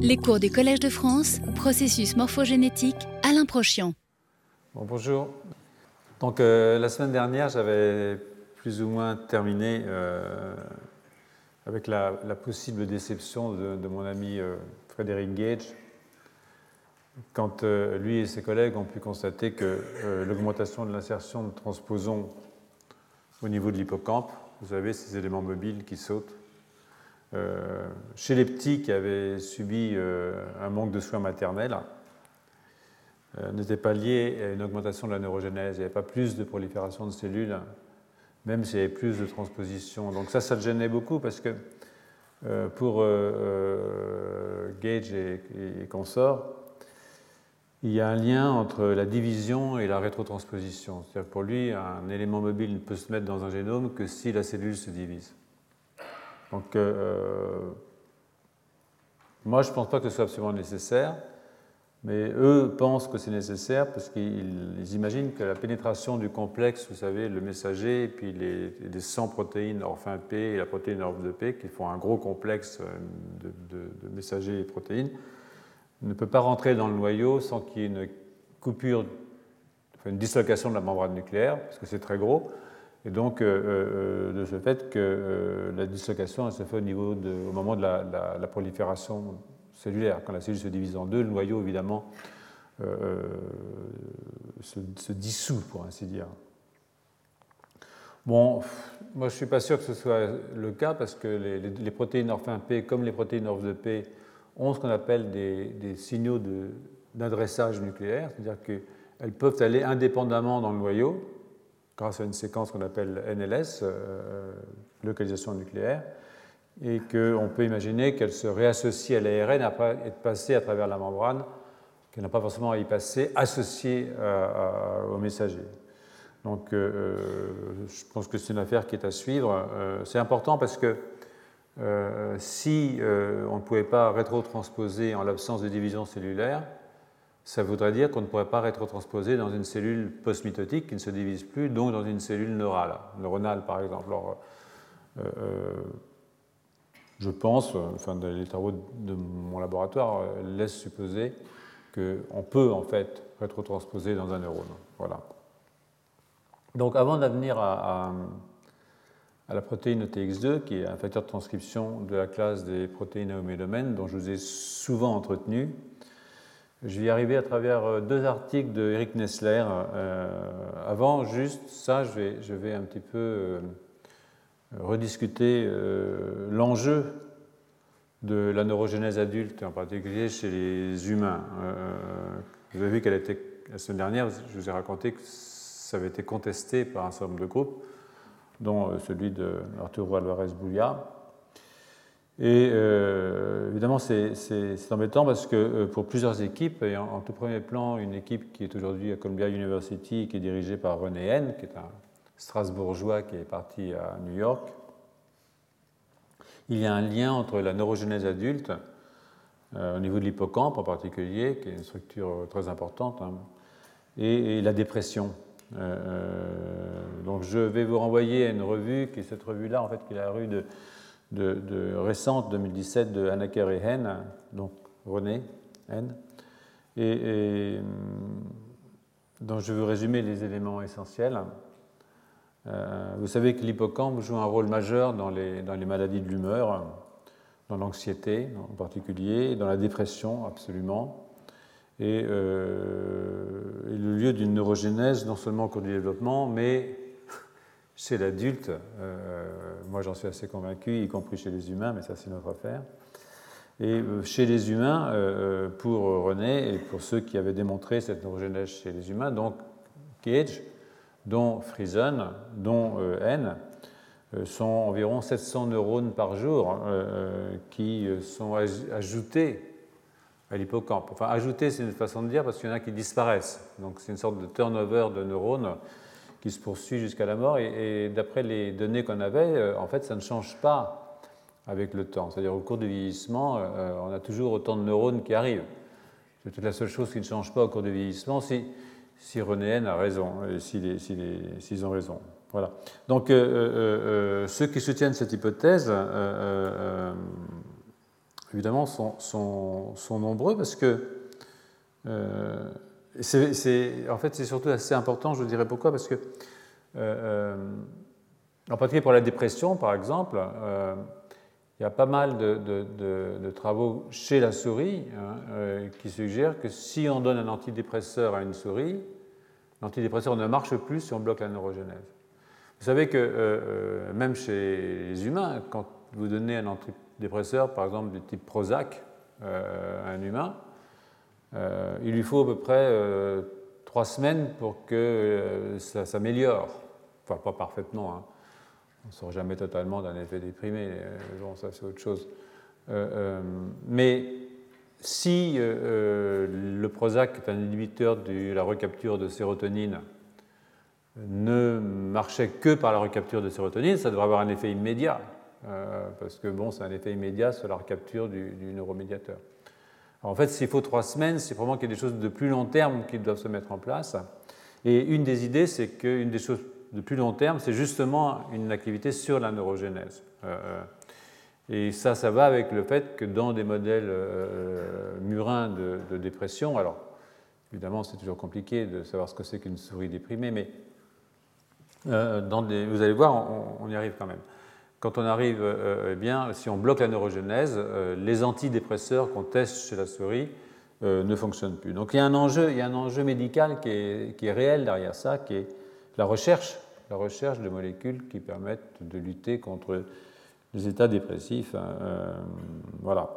Les cours du Collège de France, processus morphogénétique, Alain Prochian. Bon, bonjour. Donc, euh, la semaine dernière, j'avais plus ou moins terminé euh, avec la, possible déception de, mon ami euh, Frédéric Gage, quand lui et ses collègues ont pu constater que l'augmentation de l'insertion de transposons au niveau de l'hippocampe, vous savez, ces éléments mobiles qui sautent, euh, chez les petits qui avaient subi euh, un manque de soins maternels, euh, n'était pas lié à une augmentation de la neurogénèse. Il n'y avait pas plus de prolifération de cellules, même s'il y avait plus de transposition. Donc ça, ça le gênait beaucoup parce que pour Gage et, et, consorts, il y a un lien entre la division et la rétrotransposition. C'est-à-dire pour lui, un élément mobile ne peut se mettre dans un génome que si la cellule se divise. Donc, euh, moi, je ne pense pas que ce soit absolument nécessaire, mais eux pensent que c'est nécessaire parce qu'ils imaginent que la pénétration du complexe, vous savez, le messager, puis les, les 100 protéines orphin P et la protéine orph de P, qui font un gros complexe de, de messagers et protéines, ne peut pas rentrer dans le noyau sans qu'il y ait une coupure, une dislocation de la membrane nucléaire, parce que c'est très gros. Et donc, euh, euh, de ce fait que euh, la dislocation se fait au, niveau au moment de la, prolifération cellulaire. Quand la cellule se divise en deux, le noyau, évidemment, se, dissout, pour ainsi dire. Bon, moi, je ne suis pas sûr que ce soit le cas parce que les, protéines orphin P, comme les protéines orph de P, ont ce qu'on appelle des signaux d'adressage nucléaire, c'est-à-dire qu'elles peuvent aller indépendamment dans le noyau, grâce à une séquence qu'on appelle NLS, euh, localisation nucléaire, et qu'on peut imaginer qu'elle se réassocie à l'ARN après être passée à travers la membrane, qu'elle n'a pas forcément à y passer, associée au messager. Donc euh, euh, je pense que c'est une affaire qui est à suivre. c'est important parce que si on ne pouvait pas rétrotransposer en l'absence de division cellulaire, ça voudrait dire qu'on ne pourrait pas rétrotransposer dans une cellule post-mitotique qui ne se divise plus, donc dans une cellule neurale, neuronale par exemple. Alors, euh, euh, je pense, enfin, les travaux de mon laboratoire euh, laissent supposer qu'on peut en fait rétrotransposer dans un neurone. Voilà. Donc avant d'en venir à, à, la protéine TX2, qui est un facteur de transcription de la classe des protéines homédomènes, dont je vous ai souvent entretenu, je vais y arriver à travers euh, deux articles de Eric Nessler. Euh, avant, juste ça, je vais, un petit peu euh, rediscuter l'enjeu de la neurogénèse adulte, en particulier chez les humains. vous avez vu qu'elle était, la semaine dernière, je vous ai raconté que ça avait été contesté par un certain nombre de groupes, dont celui de Arturo Alvarez Boulia. Et euh, évidemment, c'est embêtant parce que euh, pour plusieurs équipes, et en, tout premier plan, une équipe qui est aujourd'hui à Columbia University, qui est dirigée par René Henn, qui est un Strasbourgeois qui est parti à New York, il y a un lien entre la neurogénèse adulte, euh, au niveau de l'hippocampe en particulier, qui est une structure très importante, hein, et, la dépression. donc je vais vous renvoyer à une revue, qui est cette revue-là, en fait, qui est la rue de de, récente 2017 de Hanneker et Henn, donc René Henn, et, dont je veux résumer les éléments essentiels. Euh, vous savez que l'hippocampe joue un rôle majeur dans les, dans les maladies de l'humeur, dans l'anxiété en particulier, dans la dépression absolument, et, euh, le lieu d'une neurogénèse non seulement au cours du développement, mais chez l'adulte, euh, moi j'en suis assez convaincu, y compris chez les humains, mais ça c'est notre affaire. Et euh, chez les humains, euh, pour René et pour ceux qui avaient démontré cette neurogénèse chez les humains, donc Cage, dont Friesen, dont N, sont environ 700 neurones par jour qui sont ajoutés à l'hippocampe. Enfin, ajoutés, c'est une façon de dire parce qu'il y en a qui disparaissent. Donc c'est une sorte de turnover de neurones qui se poursuit jusqu'à la mort. Et, d'après les données qu'on avait, euh, en fait, ça ne change pas avec le temps. C'est-à-dire au cours du vieillissement, euh, on a toujours autant de neurones qui arrivent. C'est toute la seule chose qui ne change pas au cours du vieillissement, si, si René N a raison, s'ils si si ont raison. Voilà. Donc, euh, ceux qui soutiennent cette hypothèse évidemment, sont, sont, nombreux parce que en fait, c'est surtout assez important, je vous dirais pourquoi, parce que, en particulier pour la dépression, par exemple, il y a pas mal de, travaux chez la souris hein, qui suggèrent que si on donne un antidépresseur à une souris, l'antidépresseur ne marche plus si on bloque la neurogenèse. Vous savez que euh, euh, même chez les humains, quand vous donnez un antidépresseur, par exemple du type Prozac, euh, à un humain, il lui faut à peu près trois semaines pour que ça s'améliore. Enfin, pas parfaitement. Hein. On ne sort jamais totalement d'un effet déprimé. Bon, ça, c'est autre chose. mais si le Prozac est un inhibiteur de la recapture de sérotonine ne marchait que par la recapture de sérotonine, ça devrait avoir un effet immédiat, euh, parce que bon, c'est un effet immédiat sur la recapture du, neuromédiateur. En fait, s'il faut trois semaines, c'est vraiment qu'il y a des choses de plus long terme qui doivent se mettre en place. Et une des idées, c'est qu'une des choses de plus long terme, c'est justement une activité sur la neurogénèse. Euh, euh, et ça, ça va avec le fait que dans des modèles murins de, dépression, alors évidemment, c'est toujours compliqué de savoir ce que c'est qu'une souris déprimée, mais euh, vous allez voir, on, y arrive quand même. Quand on arrive, euh, eh bien, si on bloque la neurogénèse, euh, les antidépresseurs qu'on teste chez la souris ne fonctionnent plus. Donc il y a un enjeu, il y a un enjeu médical qui est, réel derrière ça, qui est la recherche, la recherche de molécules qui permettent de lutter contre les états dépressifs. Hein, voilà.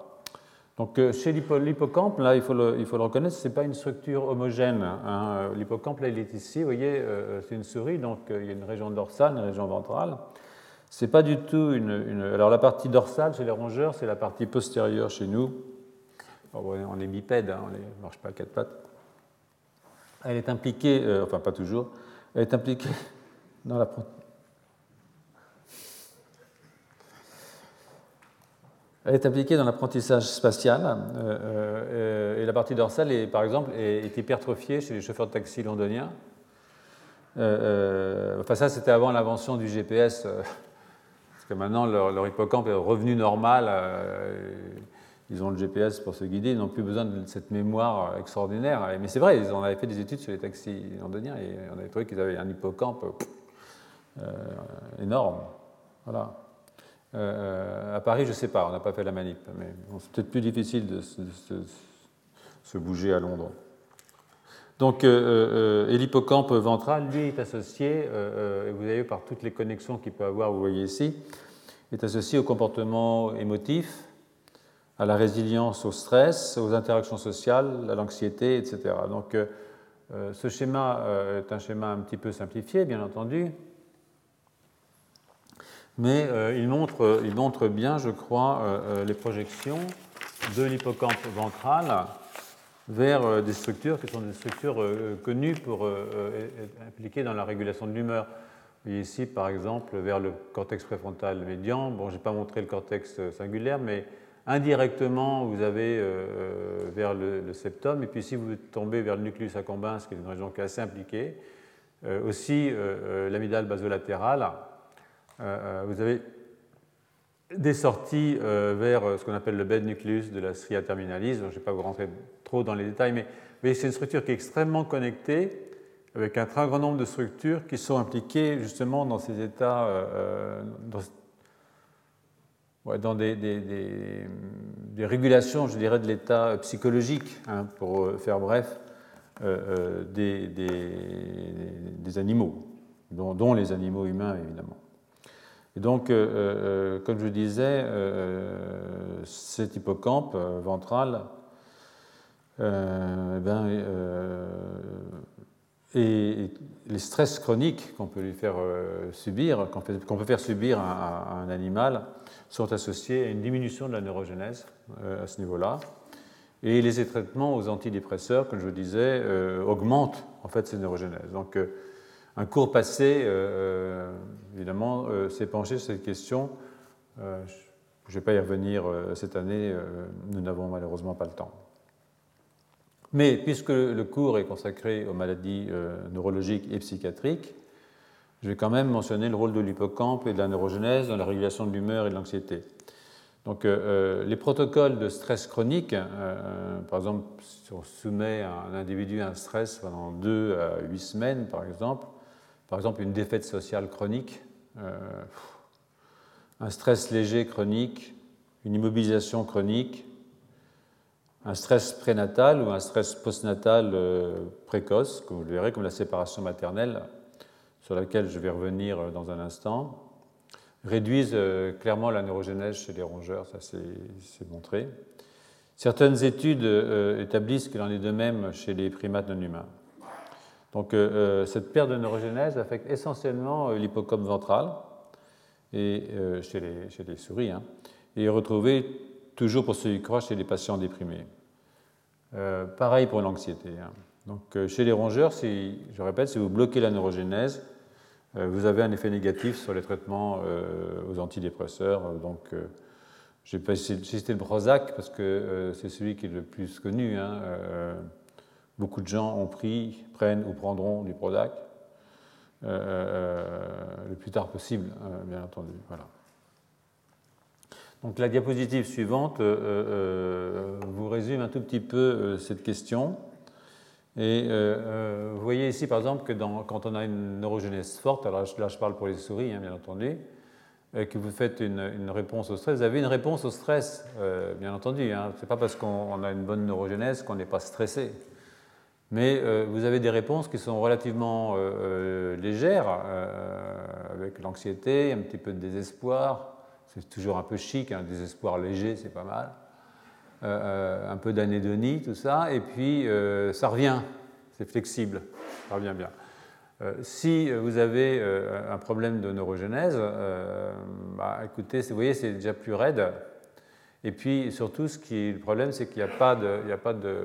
Donc chez l'hippocampe, là, il faut le, reconnaître, ce n'est pas une structure homogène. Hein. L'hippocampe, là, il est ici, vous voyez, euh, c'est une souris, donc euh, il y a une région dorsale, une région ventrale. C'est pas du tout une, Alors la partie dorsale chez les rongeurs, c'est la partie postérieure chez nous. on est bipède, hein, on ne marche pas à quatre pattes. Elle est impliquée, euh, enfin pas toujours, elle est impliquée dans la Elle est impliquée dans l'apprentissage spatial euh, euh, et la partie dorsale, est, par exemple, est, hypertrophiée chez les chauffeurs de taxi londoniens. Euh, enfin, ça, c'était avant l'invention du GPS, que maintenant, leur, hippocampe est revenu normal. ils ont le GPS pour se guider, ils n'ont plus besoin de cette mémoire extraordinaire. Mais c'est vrai, ils en avaient fait des études sur les taxis londoniens et on avait trouvé qu'ils avaient un hippocampe énorme. Voilà. Euh, à Paris, je ne sais pas, on n'a pas fait la manip, mais c'est peut-être plus difficile de, se bouger à Londres. Donc, euh, euh, l'hippocampe ventral, lui, est associé, et vous avez par toutes les connexions qu'il peut avoir, vous voyez ici, est associé au comportement émotif, à la résilience au stress, aux interactions sociales, à l'anxiété, etc. Donc, ce schéma est un schéma un petit peu simplifié, bien entendu, mais euh, il, montre, il, montre, bien, je crois, euh, euh, les projections de l'hippocampe ventral vers des structures qui sont des structures connues pour être impliquées dans la régulation de l'humeur. Ici, par exemple, vers le cortex préfrontal médian. Bon, je n'ai pas montré le cortex singulaire, mais indirectement, vous avez vers le, septum. Et puis, si vous tombez vers le nucléus accumbens, qui est une région qui est assez impliquée, aussi l'amygdale basolatérale, euh, euh, vous avez des sorties euh, vers ce qu'on appelle le bed nucleus de la stria terminalis. Je ne vais pas vous rentrer trop dans les détails, mais, c'est une structure qui est extrêmement connectée avec un très grand nombre de structures qui sont impliquées justement dans ces états, dans, des, régulations, je dirais, de l'état psychologique, hein, pour faire bref, des, animaux, dont les animaux humains évidemment. Et donc, euh, euh, comme je disais, euh, cet hippocampe ventral eh ben, et les stress chroniques qu'on peut lui faire subir, qu'on peut faire subir à, un animal, sont associés à une diminution de la neurogénèse à ce niveau-là. Et les traitements aux antidépresseurs, comme je vous disais, augmentent en fait ces neurogénèses. Donc, un cours passé, euh, euh, évidemment, euh, s'est penché sur cette question. je ne vais pas y revenir cette année, nous n'avons malheureusement pas le temps. Mais puisque le cours est consacré aux maladies neurologiques et psychiatriques, je vais quand même mentionner le rôle de l'hippocampe et de la neurogénèse dans la régulation de l'humeur et de l'anxiété. Donc, les protocoles de stress chronique, par exemple, si on soumet un individu à un stress pendant 2 à 8 semaines, par exemple, par exemple une défaite sociale chronique, un stress léger chronique, une immobilisation chronique, un stress prénatal ou un stress postnatal euh, précoce, comme vous le verrez, comme la séparation maternelle, sur laquelle je vais revenir euh, dans un instant, réduisent euh, clairement la neurogénèse chez les rongeurs, ça c'est montré. Certaines études établissent qu'il en est de même chez les primates non humains. Donc cette perte de neurogénèse affecte essentiellement l'hippocampe ventral et, chez, les, chez, les, souris, hein, et est retrouvée toujours pour ceux qui croient chez les patients déprimés. Euh, pareil pour l'anxiété. Hein. Donc, euh, chez les rongeurs, si, je répète, si vous bloquez la neurogénèse, euh, vous avez un effet négatif sur les traitements aux antidépresseurs. Donc, j'ai pas cité le Prozac parce que c'est celui qui est le plus connu. Hein. beaucoup de gens ont pris, prennent ou prendront du Prozac le plus tard possible, bien entendu. Voilà. Donc la diapositive suivante euh, euh, vous résume un tout petit peu euh, cette question. Et vous voyez ici par exemple que quand on a une neurogenèse forte, alors là je parle pour les souris hein, bien entendu, que vous faites une, réponse au stress, vous avez une réponse au stress, bien entendu. Hein. Ce n'est pas parce qu'on a une bonne neurogenèse qu'on n'est pas stressé. Mais vous avez des réponses qui sont relativement légères, avec l'anxiété, un petit peu de désespoir, c'est toujours un peu chic, un désespoir léger, c'est pas mal. Euh, euh, un peu d'anédonie, tout ça, et puis euh, ça revient, c'est flexible, ça revient bien. si vous avez un problème de neurogénèse, bah, écoutez, vous voyez, c'est déjà plus raide. Et puis surtout, est le problème, c'est qu'il n'y a pas de, il a pas de,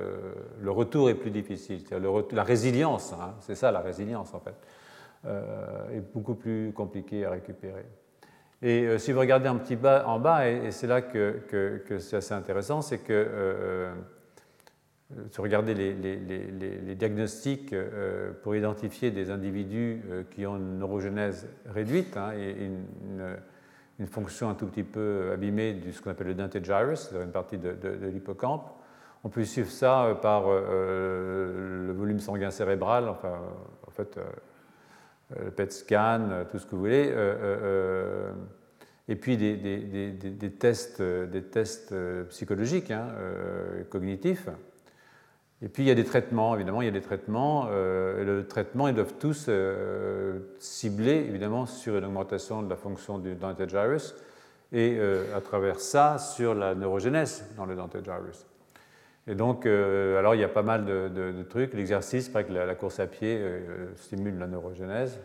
le retour est plus difficile. Le la résilience, hein, c'est ça la résilience en fait, est beaucoup plus compliqué à récupérer. Et euh, si vous regardez un petit bas en bas, et, c'est là que, c'est assez intéressant, c'est que euh, euh, si vous regardez les, diagnostics pour identifier des individus qui ont une neurogénèse réduite hein, et une, fonction un tout petit peu abîmée de ce qu'on appelle le dentate gyrus, c'est-à-dire une partie de, l'hippocampe, on peut suivre ça par le volume sanguin cérébral, enfin, en fait, le PET scan, tout ce que vous voulez, euh, euh, euh, et puis des, tests, des tests psychologiques, hein, cognitifs. Et puis il y a des traitements, évidemment, il y a des traitements. le traitement, ils doivent tous cibler, évidemment, sur une augmentation de la fonction du dentate gyrus et à travers ça, sur la neurogénèse dans le dentate gyrus. Et donc, euh, alors il y a pas mal de, trucs. L'exercice, que la, course à pied euh, stimule la neurogénèse,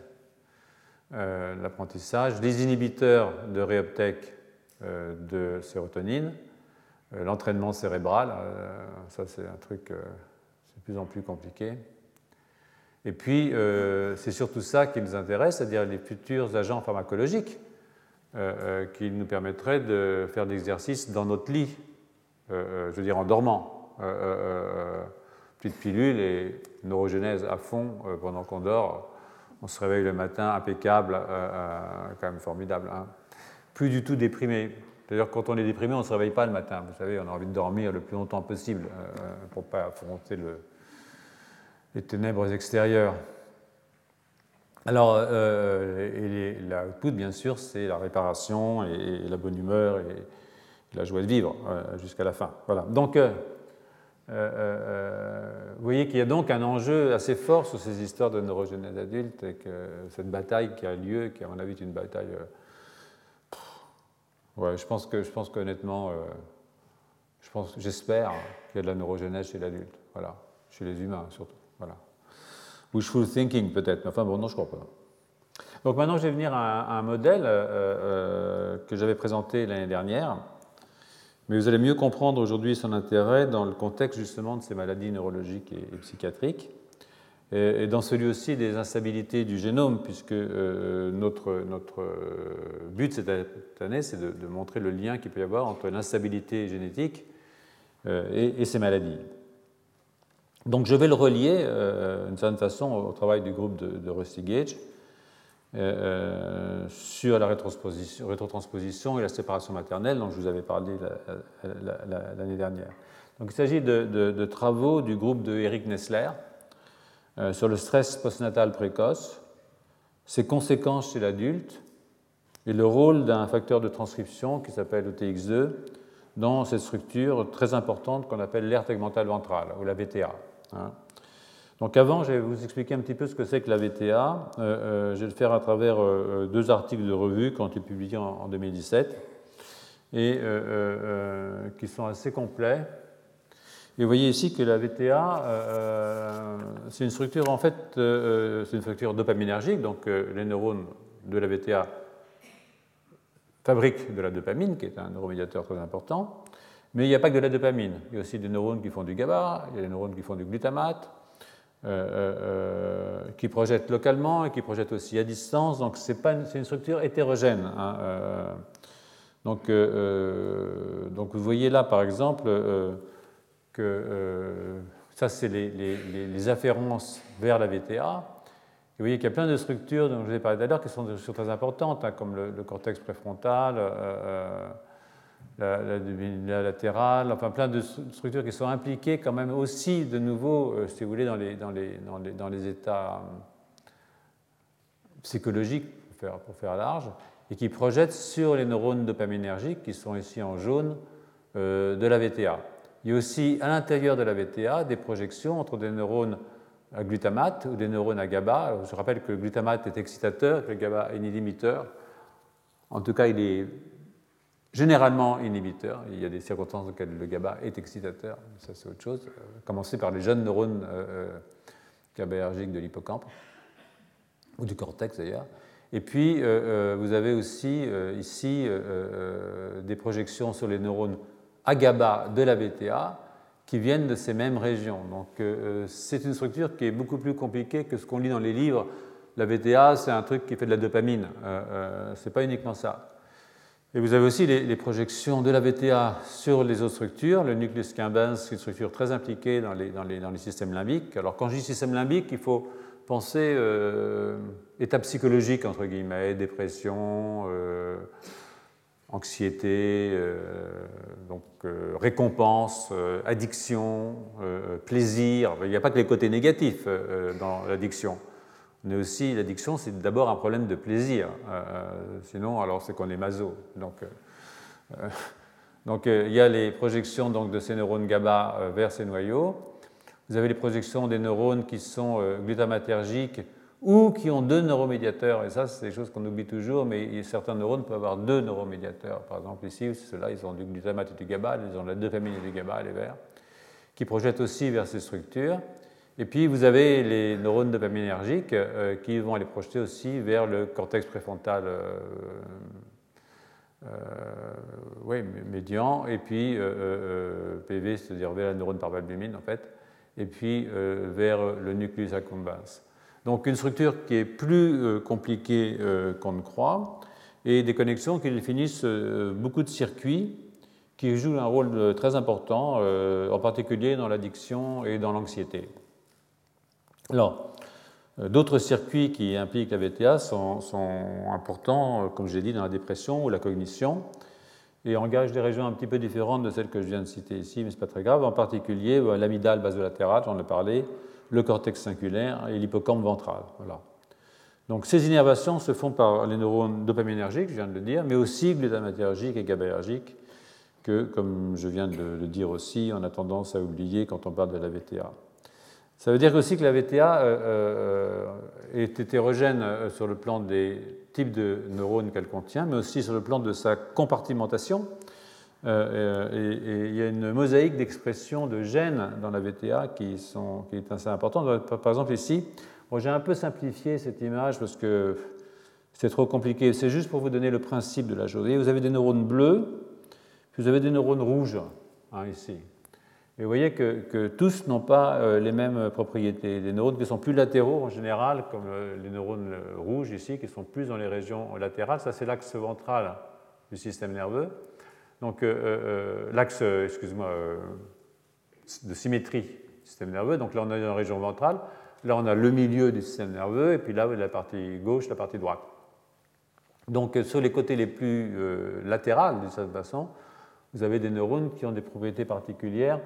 euh, l'apprentissage, les inhibiteurs de réuptake de sérotonine, l'entraînement cérébral, ça c'est un truc, c'est de plus en plus compliqué. Et puis, c'est surtout ça qui nous intéresse, c'est-à-dire les futurs agents pharmacologiques qui nous permettraient de faire de l'exercice dans notre lit, je veux dire en dormant. Euh, euh, euh, petite pilule et neurogénèse à fond pendant qu'on dort. On se réveille le matin impeccable, quand même formidable. Hein. Plus du tout déprimé. D'ailleurs, quand on est déprimé, on ne se réveille pas le matin. Vous savez, on a envie de dormir le plus longtemps possible pour ne pas affronter le, les ténèbres extérieures. Alors, euh, l'output, bien sûr, c'est la réparation et, la bonne humeur et, la joie de vivre jusqu'à la fin. Voilà. Donc, euh, euh, vous voyez qu'il y a donc un enjeu assez fort sur ces histoires de neurogénèse adulte et que cette bataille qui a lieu, qui à mon avis est une bataille. Euh, ouais, je pense que je pense qu'honnêtement, je pense, j'espère qu'il y a de la neurogénèse chez l'adulte, voilà, chez les humains surtout, voilà. Wishful thinking peut-être, mais enfin bon, non, je crois pas. Donc maintenant, je vais venir à un modèle que j'avais présenté l'année dernière mais vous allez mieux comprendre aujourd'hui son intérêt dans le contexte justement de ces maladies neurologiques et, psychiatriques, et, dans celui aussi des instabilités du génome, puisque euh, notre, notre but cette année, c'est de, montrer le lien qu'il peut y avoir entre l'instabilité génétique euh, et, ces maladies. Donc je vais le relier euh, d'une certaine façon au travail du groupe de, de Rusty Gage, sur la rétrotransposition et la séparation maternelle dont je vous avais parlé l'année dernière. Donc, il s'agit de, travaux du groupe de Eric Nessler sur le stress postnatal précoce, ses conséquences chez l'adulte et le rôle d'un facteur de transcription qui s'appelle OTX2 dans cette structure très importante qu'on appelle l'aire tegmentale ventrale, ou la VTA. Donc avant, je vais vous expliquer un petit peu ce que c'est que la VTA. Euh, euh, je vais le faire à travers euh, deux articles de revue qui ont été publiés en, 2017 et qui sont assez complets. Et vous voyez ici que la VTA, c'est une structure en fait, c'est une structure dopaminergique, donc les neurones de la VTA fabriquent de la dopamine, qui est un neuromédiateur très important. Mais il n'y a pas que de la dopamine. Il y a aussi des neurones qui font du GABA, il y a des neurones qui font du glutamate, euh, euh, euh, qui projettent localement et qui projettent aussi à distance. Donc c'est une structure hétérogène. Hein, donc, donc, vous voyez là par exemple que ça c'est les, les, afférences vers la VTA. vous voyez qu'il y a plein de structures dont je vous ai parlé tout à l'heure qui sont des structures très importantes, hein, comme le, cortex préfrontal la, latérale, enfin plein de structures qui sont impliquées quand même aussi de nouveau, euh, si vous voulez, dans les, dans les, dans les, états euh, psychologiques, pour faire, pour faire, large, et qui projettent sur les neurones dopaminergiques, qui sont ici en jaune, euh, de la VTA. Il y a aussi à l'intérieur de la VTA des projections entre des neurones à glutamate ou des neurones à GABA. Je rappelle que le glutamate est excitateur, que le GABA est inhibiteur. En tout cas, il est généralement inhibiteur. Il y a des circonstances dans lesquelles le GABA est excitateur, ça c'est autre chose. Euh, commencer par les jeunes neurones euh, GABAergiques de l'hippocampe, ou du cortex d'ailleurs. Et puis, euh, vous avez aussi ici des projections sur les neurones AGABA de la VTA qui viennent de ces mêmes régions. Donc, c'est une structure qui est beaucoup plus compliquée que ce qu'on lit dans les livres. La VTA, c'est un truc qui fait de la dopamine. ce n'est pas uniquement ça. Et vous avez aussi les, projections de la VTA sur les autres structures. Le nucleus quimbens, c'est une structure très impliquée dans les, dans les, systèmes limbiques. Alors quand je dis système limbique, il faut penser euh, état psychologique, entre guillemets, dépression, euh, anxiété, euh, donc, euh, récompense, addiction, plaisir. Il n'y a pas que les côtés négatifs dans l'addiction mais aussi l'addiction, c'est d'abord un problème de plaisir. Euh, euh, sinon, alors c'est qu'on est maso. Donc, euh, donc il y a les projections donc, de ces neurones GABA vers ces noyaux. Vous avez les projections des neurones qui sont glutamatergiques ou qui ont deux neuromédiateurs. Et ça, c'est des choses qu'on oublie toujours, mais certains neurones peuvent avoir deux neuromédiateurs. Par exemple, ici, ceux-là, ils ont du glutamate et du GABA, ils ont la dopamine et du GABA, les verts, qui projettent aussi vers ces structures. Et puis vous avez les neurones dopaminergiques euh, qui vont aller projeter aussi vers le cortex préfrontal euh, euh, médian, et puis PV, c'est-à-dire vers la neurone par valbumine en fait, et puis vers le nucleus accumbens. Donc une structure qui est plus compliquée qu'on ne croit, et des connexions qui définissent beaucoup de circuits qui jouent un rôle très important, en particulier dans l'addiction et dans l'anxiété. Alors, euh, d'autres circuits qui impliquent la VTA sont, importants, euh, comme j'ai dit, dans la dépression ou la cognition, et engagent des régions un petit peu différentes de celles que je viens de citer ici, mais ce n'est pas très grave. En particulier, euh, l'amygdale basolatérale, j'en ai parlé, le cortex singulaire et l'hippocampe ventral. Voilà. Donc ces innervations se font par les neurones dopaminergiques, je viens de le dire, mais aussi glutamatergiques et GABAergiques, que, comme je viens de le dire aussi, on a tendance à oublier quand on parle de la VTA. Ça veut dire aussi que la VTA euh, euh, est hétérogène euh, sur le plan des types de neurones qu'elle contient, mais aussi sur le plan de sa compartimentation. et, il y a une mosaïque d'expressions de gènes dans la VTA qui, est assez importante. Par exemple, ici, j'ai un peu simplifié cette image parce que c'est trop compliqué. C'est juste pour vous donner le principe de la chose. Vous avez des neurones bleus, puis vous avez des neurones rouges, hein, ici. Et vous voyez que, tous n'ont pas euh, les mêmes propriétés. Les neurones qui sont plus latéraux en général, comme euh, les neurones euh, rouges ici, qui sont plus dans les régions latérales, ça c'est l'axe ventral du système nerveux. Donc l'axe, excuse-moi, de symétrie du système nerveux. Donc là on dans la région ventrale, Là, on a le milieu du système nerveux, et puis là, la partie gauche, la partie droite. Donc, sur les côtés les plus latérales de cette façon, vous avez des neurones qui ont des propriétés particulières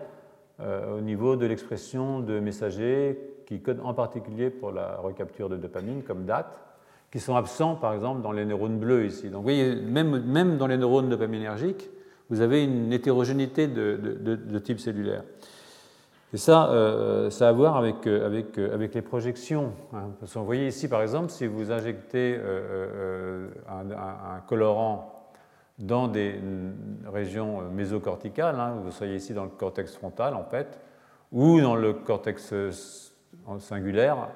au niveau de l'expression de messagers qui codent en particulier pour la recapture de dopamine, comme DAT, qui sont absents, par exemple, dans les neurones bleus ici. Donc, vous voyez, même, même dans les neurones dopaminergiques, vous avez une hétérogénéité de, type cellulaire. Et ça, euh, ça a à voir avec, euh, euh, avec les projections. Hein. Parce que vous voyez ici, par exemple, si vous injectez un, colorant dans des régions mésocorticales, hein, vous soyez ici dans le cortex frontal en fait, ou dans le cortex singulaire,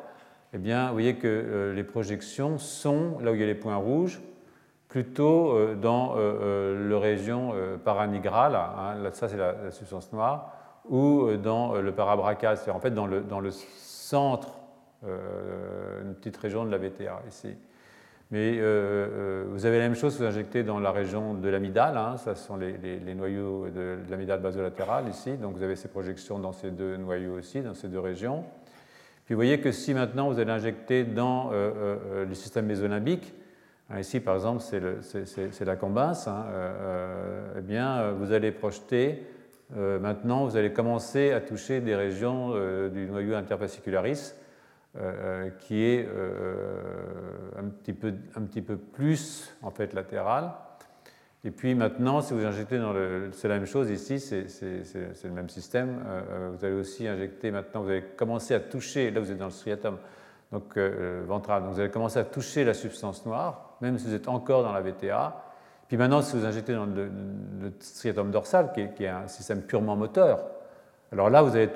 eh bien, vous voyez que les projections sont, là où il y a les points rouges, plutôt dans la région paranigrale, hein, là, ça c'est la substance noire, ou euh, dans euh, le parabracas, c'est en fait dans le, dans le centre, euh, une petite région de la VTA ici. Mais vous avez la même chose, vous injectez dans la région de l'amidale, hein, ça sont les, noyaux de, l'amidale basolatérale ici, donc vous avez ces projections dans ces deux noyaux aussi, dans ces deux régions. Puis vous voyez que si maintenant vous allez injecter dans le système mésolimbique, hein, ici par exemple c'est la combasse, hein, eh bien vous allez projeter euh, maintenant, vous allez commencer à toucher des régions euh, du noyau interfascicularis euh, qui est un petit, peu, un, petit peu, plus en fait latéral. Et puis maintenant, si vous injectez dans le. C'est la même chose ici, c'est le même système. vous allez aussi injecter maintenant, vous allez commencer à toucher, là vous êtes dans le striatum donc, ventral, donc vous allez commencer à toucher la substance noire, même si vous êtes encore dans la VTA. Puis maintenant, si vous injectez dans le, striatum dorsal, qui est, un système purement moteur, alors là, vous allez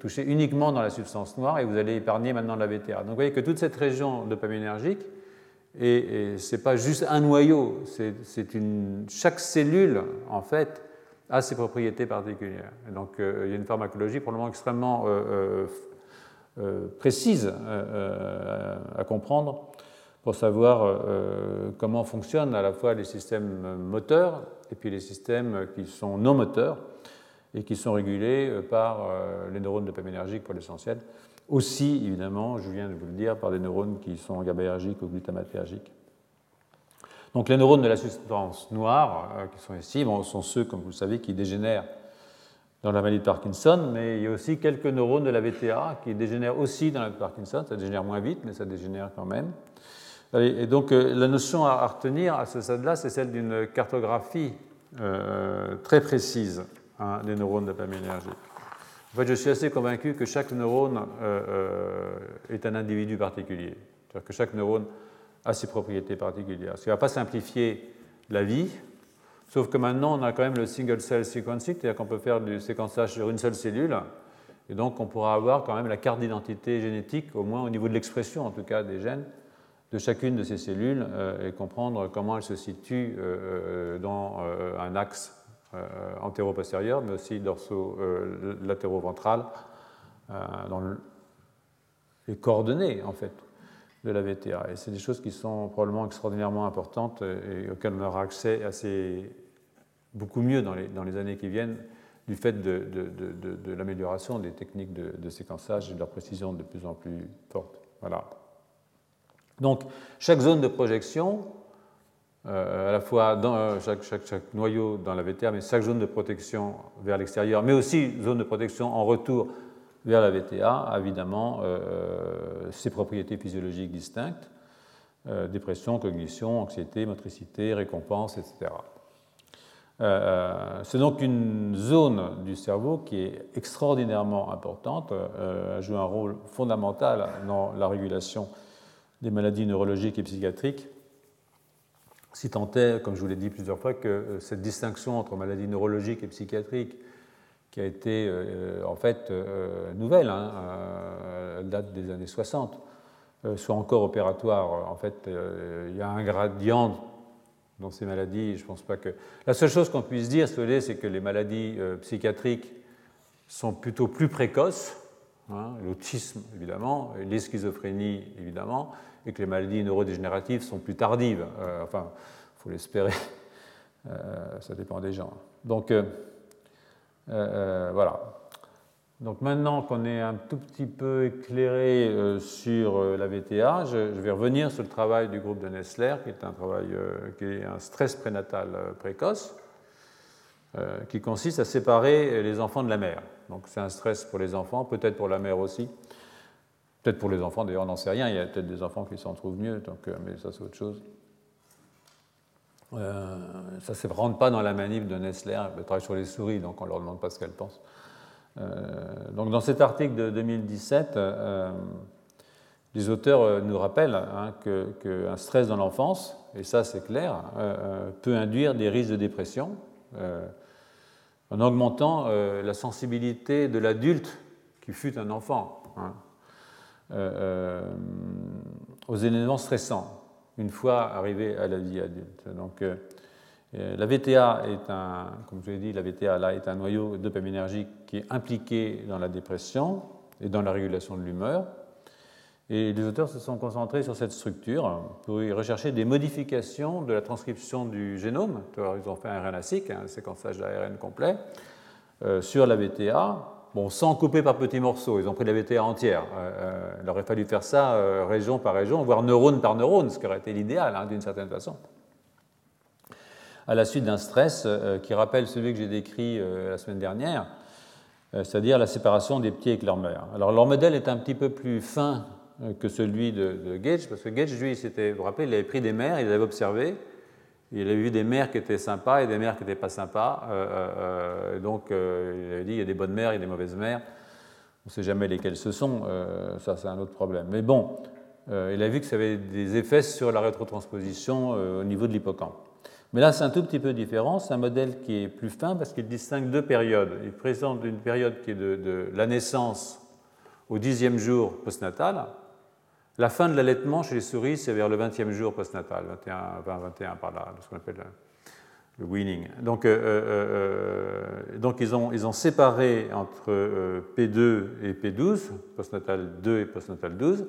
toucher, uniquement dans la substance noire et vous allez épargner maintenant la VTA. Donc vous voyez que toute cette région dopaminergique, et, ce n'est pas juste un noyau, c'est une, chaque cellule, en fait, a ses propriétés particulières. donc euh, il y a une pharmacologie probablement extrêmement euh, euh, précise à comprendre pour savoir comment fonctionnent à la fois les systèmes moteurs et puis les systèmes qui sont non moteurs et qui sont régulés euh, par les neurones dopaminergiques pour l'essentiel. Aussi, évidemment, je viens de vous le dire, par des neurones qui sont GABAergiques ou glutamatergiques. Donc les neurones de la substance noire, qui sont ici, sont ceux, comme vous le savez, qui dégénèrent dans la maladie de Parkinson, mais il y a aussi quelques neurones de la VTA qui dégénèrent aussi dans la maladie de Parkinson. Ça dégénère moins vite, mais ça dégénère quand même. Et donc euh, la notion à retenir à ce stade-là, c'est celle d'une cartographie euh, très précise hein, des neurones dopaminergiques. En fait, je suis assez convaincu que chaque neurone euh, est un individu particulier. C'est-à-dire que chaque neurone a ses propriétés particulières. Ce qui ne va pas simplifier la vie, sauf que maintenant on a quand même le single cell sequencing, c'est-à-dire qu'on peut faire du séquençage sur une seule cellule, et donc on pourra avoir quand même la carte d'identité génétique, au moins au niveau de l'expression en tout cas des gènes, de chacune de ces cellules euh, et comprendre comment elles se situent euh, dans euh, un axe antéro-postérieur, mais aussi dorso-latéro-ventral, dans les coordonnées en fait de la VTA. Et c'est des choses qui sont probablement extraordinairement importantes et auxquelles on aura accès assez, beaucoup mieux dans les, années qui viennent du fait de, de, l'amélioration des techniques de, séquençage et de leur précision de plus en plus forte. Voilà. Donc, chaque zone de projection, euh, à la fois euh, chaque, noyau dans la VTA, mais chaque zone de protection vers l'extérieur, mais aussi zone de protection en retour vers la VTA, évidemment euh, ses propriétés physiologiques distinctes, dépression, cognition, anxiété, motricité, récompense, etc. C'est donc une zone du cerveau qui est extraordinairement importante, elle joue un rôle fondamental dans la régulation des maladies neurologiques et psychiatriques, si tant est, comme je vous l'ai dit plusieurs fois, que euh, cette distinction entre maladies neurologiques et psychiatriques, qui a été euh, en fait euh, nouvelle, hein, elle date des années 60, soit encore opératoire. En fait, il y a un gradient dans ces maladies. Je pense pas que. La seule chose qu'on puisse dire, c'est que les maladies psychiatriques sont plutôt plus précoces, hein, l'autisme évidemment, les schizophrénies évidemment, et que les maladies neurodégénératives sont plus tardives. Euh, enfin, il faut l'espérer, euh, ça dépend des gens. Donc, euh, voilà. donc maintenant qu'on est un tout petit peu éclairé sur la VTA, je, vais revenir sur le travail du groupe de Nessler, qui est un travail qui est un stress prénatal précoce, qui consiste à séparer les enfants de la mère. Donc c'est un stress pour les enfants, peut-être pour la mère aussi. Peut-être pour les enfants, d'ailleurs, on n'en sait rien. Il y a peut-être des enfants qui s'en trouvent mieux, donc, mais ça, c'est autre chose. Euh, ça ne rentre pas dans la manip de Nestler, elle travaille sur les souris, donc on ne leur demande pas ce qu'elle pense. Euh, donc dans cet article de 2017, euh, les auteurs nous rappellent hein, qu'un stress dans l'enfance, et ça c'est clair, peut induire des risques de dépression en augmentant la sensibilité de l'adulte qui fut un enfant hein, aux éléments stressants une fois arrivé à la vie adulte. Donc, euh, euh, la VTA est un, comme je l'ai dit, la VTA là est un noyau dopaminergique qui est impliqué dans la dépression et dans la régulation de l'humeur. Et les auteurs se sont concentrés sur cette structure pour y rechercher des modifications de la transcription du génome. Ils ont fait un RNA-seq, un séquençage d'ARN complet, euh, sur la VTA Bon, sans couper par petits morceaux, ils ont pris la VTA entière. Euh, euh, il aurait fallu faire ça euh, région par région, voire neurone par neurone, ce qui aurait été l'idéal hein, d'une certaine façon. À la suite d'un stress qui rappelle celui que j'ai décrit la semaine dernière, c'est-à-dire la séparation des petits avec leur mère. Alors leur modèle est un petit peu plus fin que celui de, Gage, parce que Gage, lui, vous vous rappelez, il avait pris des mères, il les avait observées, il avait vu des mères qui étaient sympas et des mères qui n'étaient pas sympas. Euh, euh, euh, donc, il avait dit il y a des bonnes mères et des mauvaises mères. On ne sait jamais lesquelles ce sont. ça, c'est un autre problème. Mais bon, il a vu que ça avait des effets sur la rétrotransposition au niveau de l'hippocampe. Mais là, c'est un tout petit peu différent. C'est un modèle qui est plus fin parce qu'il distingue deux périodes. Il présente une période qui est de, de la naissance au dixième jour postnatal, la fin de l'allaitement chez les souris, c'est vers le 20e jour postnatal, 21, 20, 21 par là, ce qu'on appelle le, weaning. Donc, euh, euh, euh, donc ils, ont, ils, ont, séparé entre P2 et P12, postnatal 2 et postnatal 12,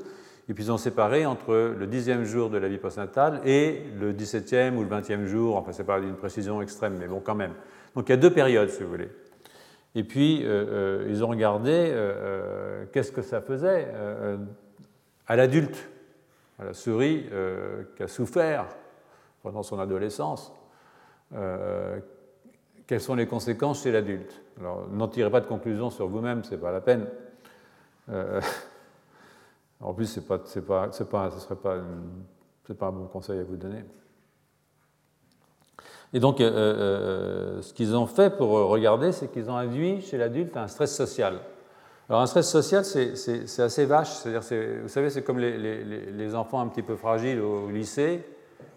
et puis ils ont séparé entre le 10e jour de la vie postnatale et le 17e ou le 20e jour, enfin c'est pas une précision extrême, mais bon quand même. Donc il y a deux périodes si vous voulez. Et puis ils ont regardé qu'est-ce que ça faisait à l'adulte, à la souris euh, qui a souffert pendant son adolescence, euh, quelles sont les conséquences chez l'adulte? Alors, n'en tirez pas de conclusion sur vous-même, ce n'est pas la peine. Euh, en plus, ce pas, pas, pas, ce serait pas, pas un bon conseil à vous donner. Et donc, ce qu'ils ont fait pour regarder, c'est qu'ils ont induit chez l'adulte un stress social. Alors un stress social, c'est assez vache. C'est-à-dire, vous savez, c'est comme les, enfants un petit peu fragiles au, lycée.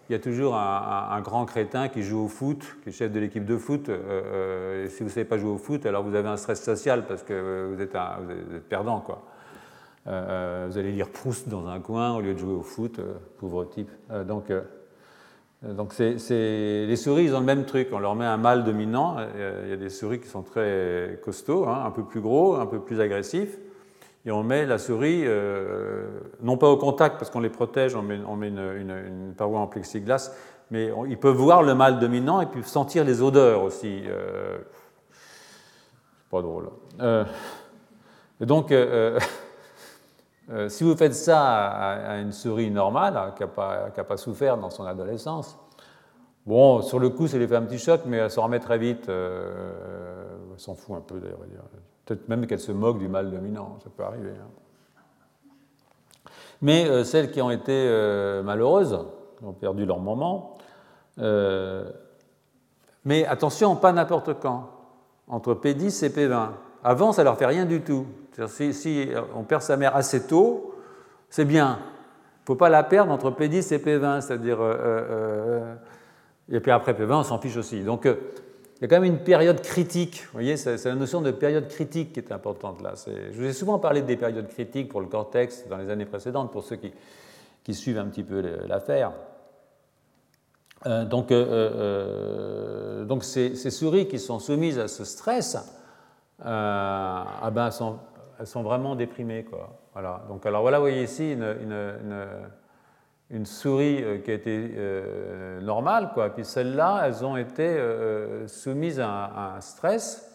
Il y a toujours un, grand crétin qui joue au foot, qui est chef de l'équipe de foot. Euh, euh, si vous ne savez pas jouer au foot, alors vous avez un stress social parce que vous êtes, vous êtes perdant. Quoi. Euh, vous allez lire Proust dans un coin au lieu de jouer au foot, pauvre type. donc euh, donc les souris, ils ont le même truc. On leur met un mâle dominant. Euh, il y a des souris qui sont très costauds, hein, un peu plus gros, un peu plus agressifs. Et on met la souris, euh, non pas au contact parce qu'on les protège, on met, une, paroi en plexiglas, mais ils peuvent voir le mâle dominant et puis sentir les odeurs aussi. c'est pas drôle. et donc, Euh, si vous faites ça à, une souris normale, hein, qui n'a pas, souffert dans son adolescence, bon, sur le coup, ça lui fait un petit choc, mais elle s'en remet très vite. Euh, elle s'en fout un peu d'ailleurs. Peut-être même qu'elle se moque du mal dominant, ça peut arriver. Hein. Mais euh, celles qui ont été malheureuses, qui ont perdu leur moment, mais attention, pas n'importe quand, entre P10 et P20. Avant, ça ne leur fait rien du tout. Si, on perd sa mère assez tôt, c'est bien. Il ne faut pas la perdre entre P10 et P20, c'est-à-dire. Euh, euh, euh, et puis après P20, on s'en fiche aussi. Donc il y a quand même une période critique. Vous voyez, c'est la notion de période critique qui est importante là. Je vous ai souvent parlé des périodes critiques pour le cortex dans les années précédentes, pour ceux qui, suivent un petit peu l'affaire. donc, donc ces, ces, souris qui sont soumises à ce stress, ah ben, sont elles sont vraiment déprimées. Quoi. Voilà. Donc, alors voilà, vous voyez ici une, souris euh, qui a été euh, normale, quoi. puis celles-là, elles ont été euh, soumises à, un stress,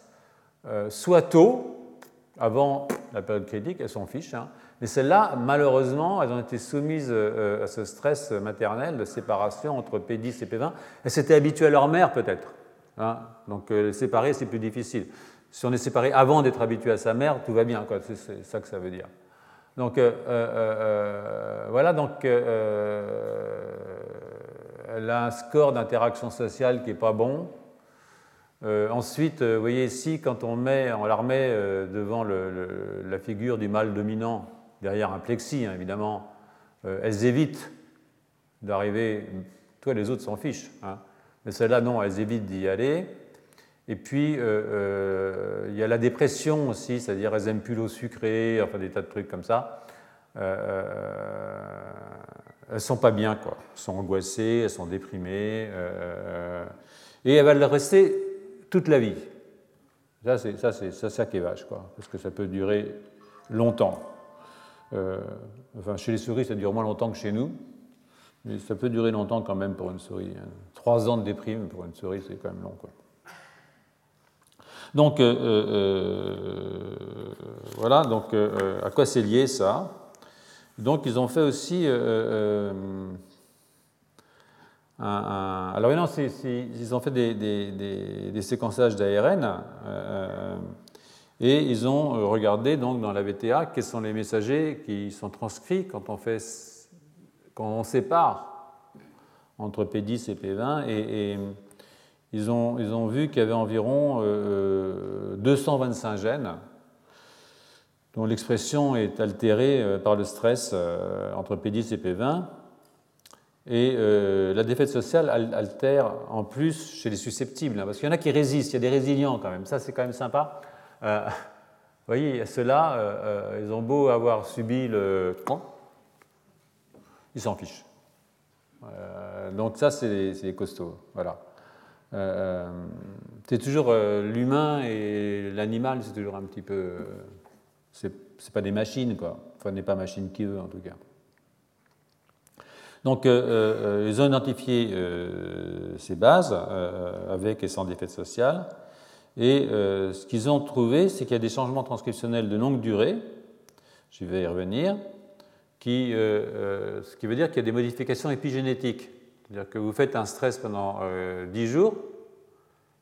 soit tôt, avant la période critique, elles s'en fichent. Hein. Mais celles-là, malheureusement, elles ont été soumises à ce stress maternel de séparation entre P10 et P20. Elles s'étaient habituées à leur mère, peut-être. Hein. Donc, euh, séparer, c'est plus difficile. Si on est séparé avant d'être habitué à sa mère, tout va bien. C'est ça que ça veut dire. Donc, euh, voilà. Donc, elle a un score d'interaction sociale qui n'est pas bon. Euh, ensuite, euh, vous voyez ici, quand on, la remet euh, devant la figure du mâle dominant, derrière un plexi, hein, évidemment, elles évitent d'arriver. Toi, les autres s'en fichent. Hein. mais celles-là, non, elles évitent d'y aller. Et puis, il y a la dépression aussi, c'est-à-dire elles n'aiment plus l'eau sucrée, enfin des tas de trucs comme ça. elles sont pas bien, quoi. Elles sont angoissées, elles sont déprimées. et elles vont rester toute la vie. Ça, c'est ça, c'est ça qui est vache, quoi, parce que ça peut durer longtemps. Euh, enfin, chez les souris, ça dure moins longtemps que chez nous, mais ça peut durer longtemps quand même pour une souris. Hein. Trois ans de déprime pour une souris, c'est quand même long. Quoi. Donc, euh, euh, voilà, donc, à quoi c'est lié ça? Donc, ils ont fait aussi alors non, ils ont fait des, séquençages d'ARN euh, et ils ont euh, regardé donc dans la VTA quels sont les messagers qui sont transcrits quand on, fait, quand on sépare entre P10 et P20 et, ils, ont, vu qu'il y avait environ 225 euh, gènes dont l'expression est altérée par le stress entre P10 et P20 et euh, la défaite sociale altère en plus chez les susceptibles, hein, parce qu'il y en a qui résistent, il y a des résilients quand même, ça c'est quand même sympa. Euh, vous voyez, ceux-là, euh, ils ont beau avoir subi le... Ils s'en fichent. donc ça, c'est les, costauds. Voilà. C'est toujours l'humain et l'animal, c'est toujours un petit peu... c'est pas des machines, quoi. Enfin, n'est pas machine qui veut, en tout cas. Donc, euh, euh, ils ont identifié euh, ces bases avec et sans défaite sociale. Et ce qu'ils ont trouvé, c'est qu'il y a des changements transcriptionnels de longue durée, je vais y revenir, qui, ce qui veut dire qu'il y a des modifications épigénétiques. C'est-à-dire que vous faites un stress pendant 10 jours,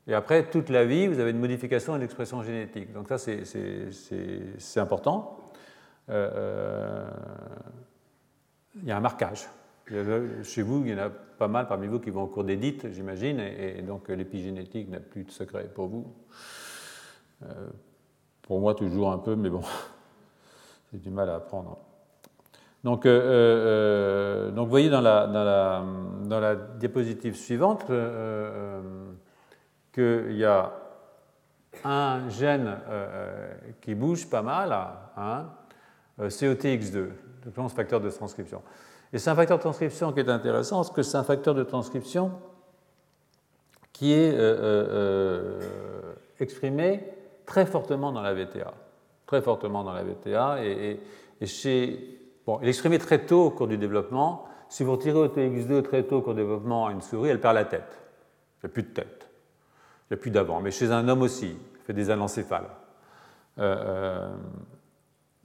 et après, toute la vie, vous avez une modification de l'expression génétique. Donc ça, c'est important. il y a un marquage. Chez vous, il y en a pas mal parmi vous qui vont au cours d'édite, j'imagine, et, donc l'épigénétique n'a plus de secret pour vous. Euh, pour moi, toujours un peu, mais bon, c'est du mal à apprendre. Donc, euh, euh, donc vous voyez dans la, dans la, dans la diapositive suivante qu'il y a un gène qui bouge pas mal, hein, COTX2, le facteur de transcription. Et c'est un facteur de transcription qui est intéressant, parce que c'est un facteur de transcription qui est euh, euh, euh, exprimé très fortement dans la VTA. Très fortement dans la VTA. Et, chez, bon, il exprimé très tôt au cours du développement. Si vous retirez au TX2 très tôt au cours du développement à une souris, elle perd la tête. Il n'y a plus de tête. Il n'y a plus d'avant. Mais chez un homme aussi, il fait des anencéphales.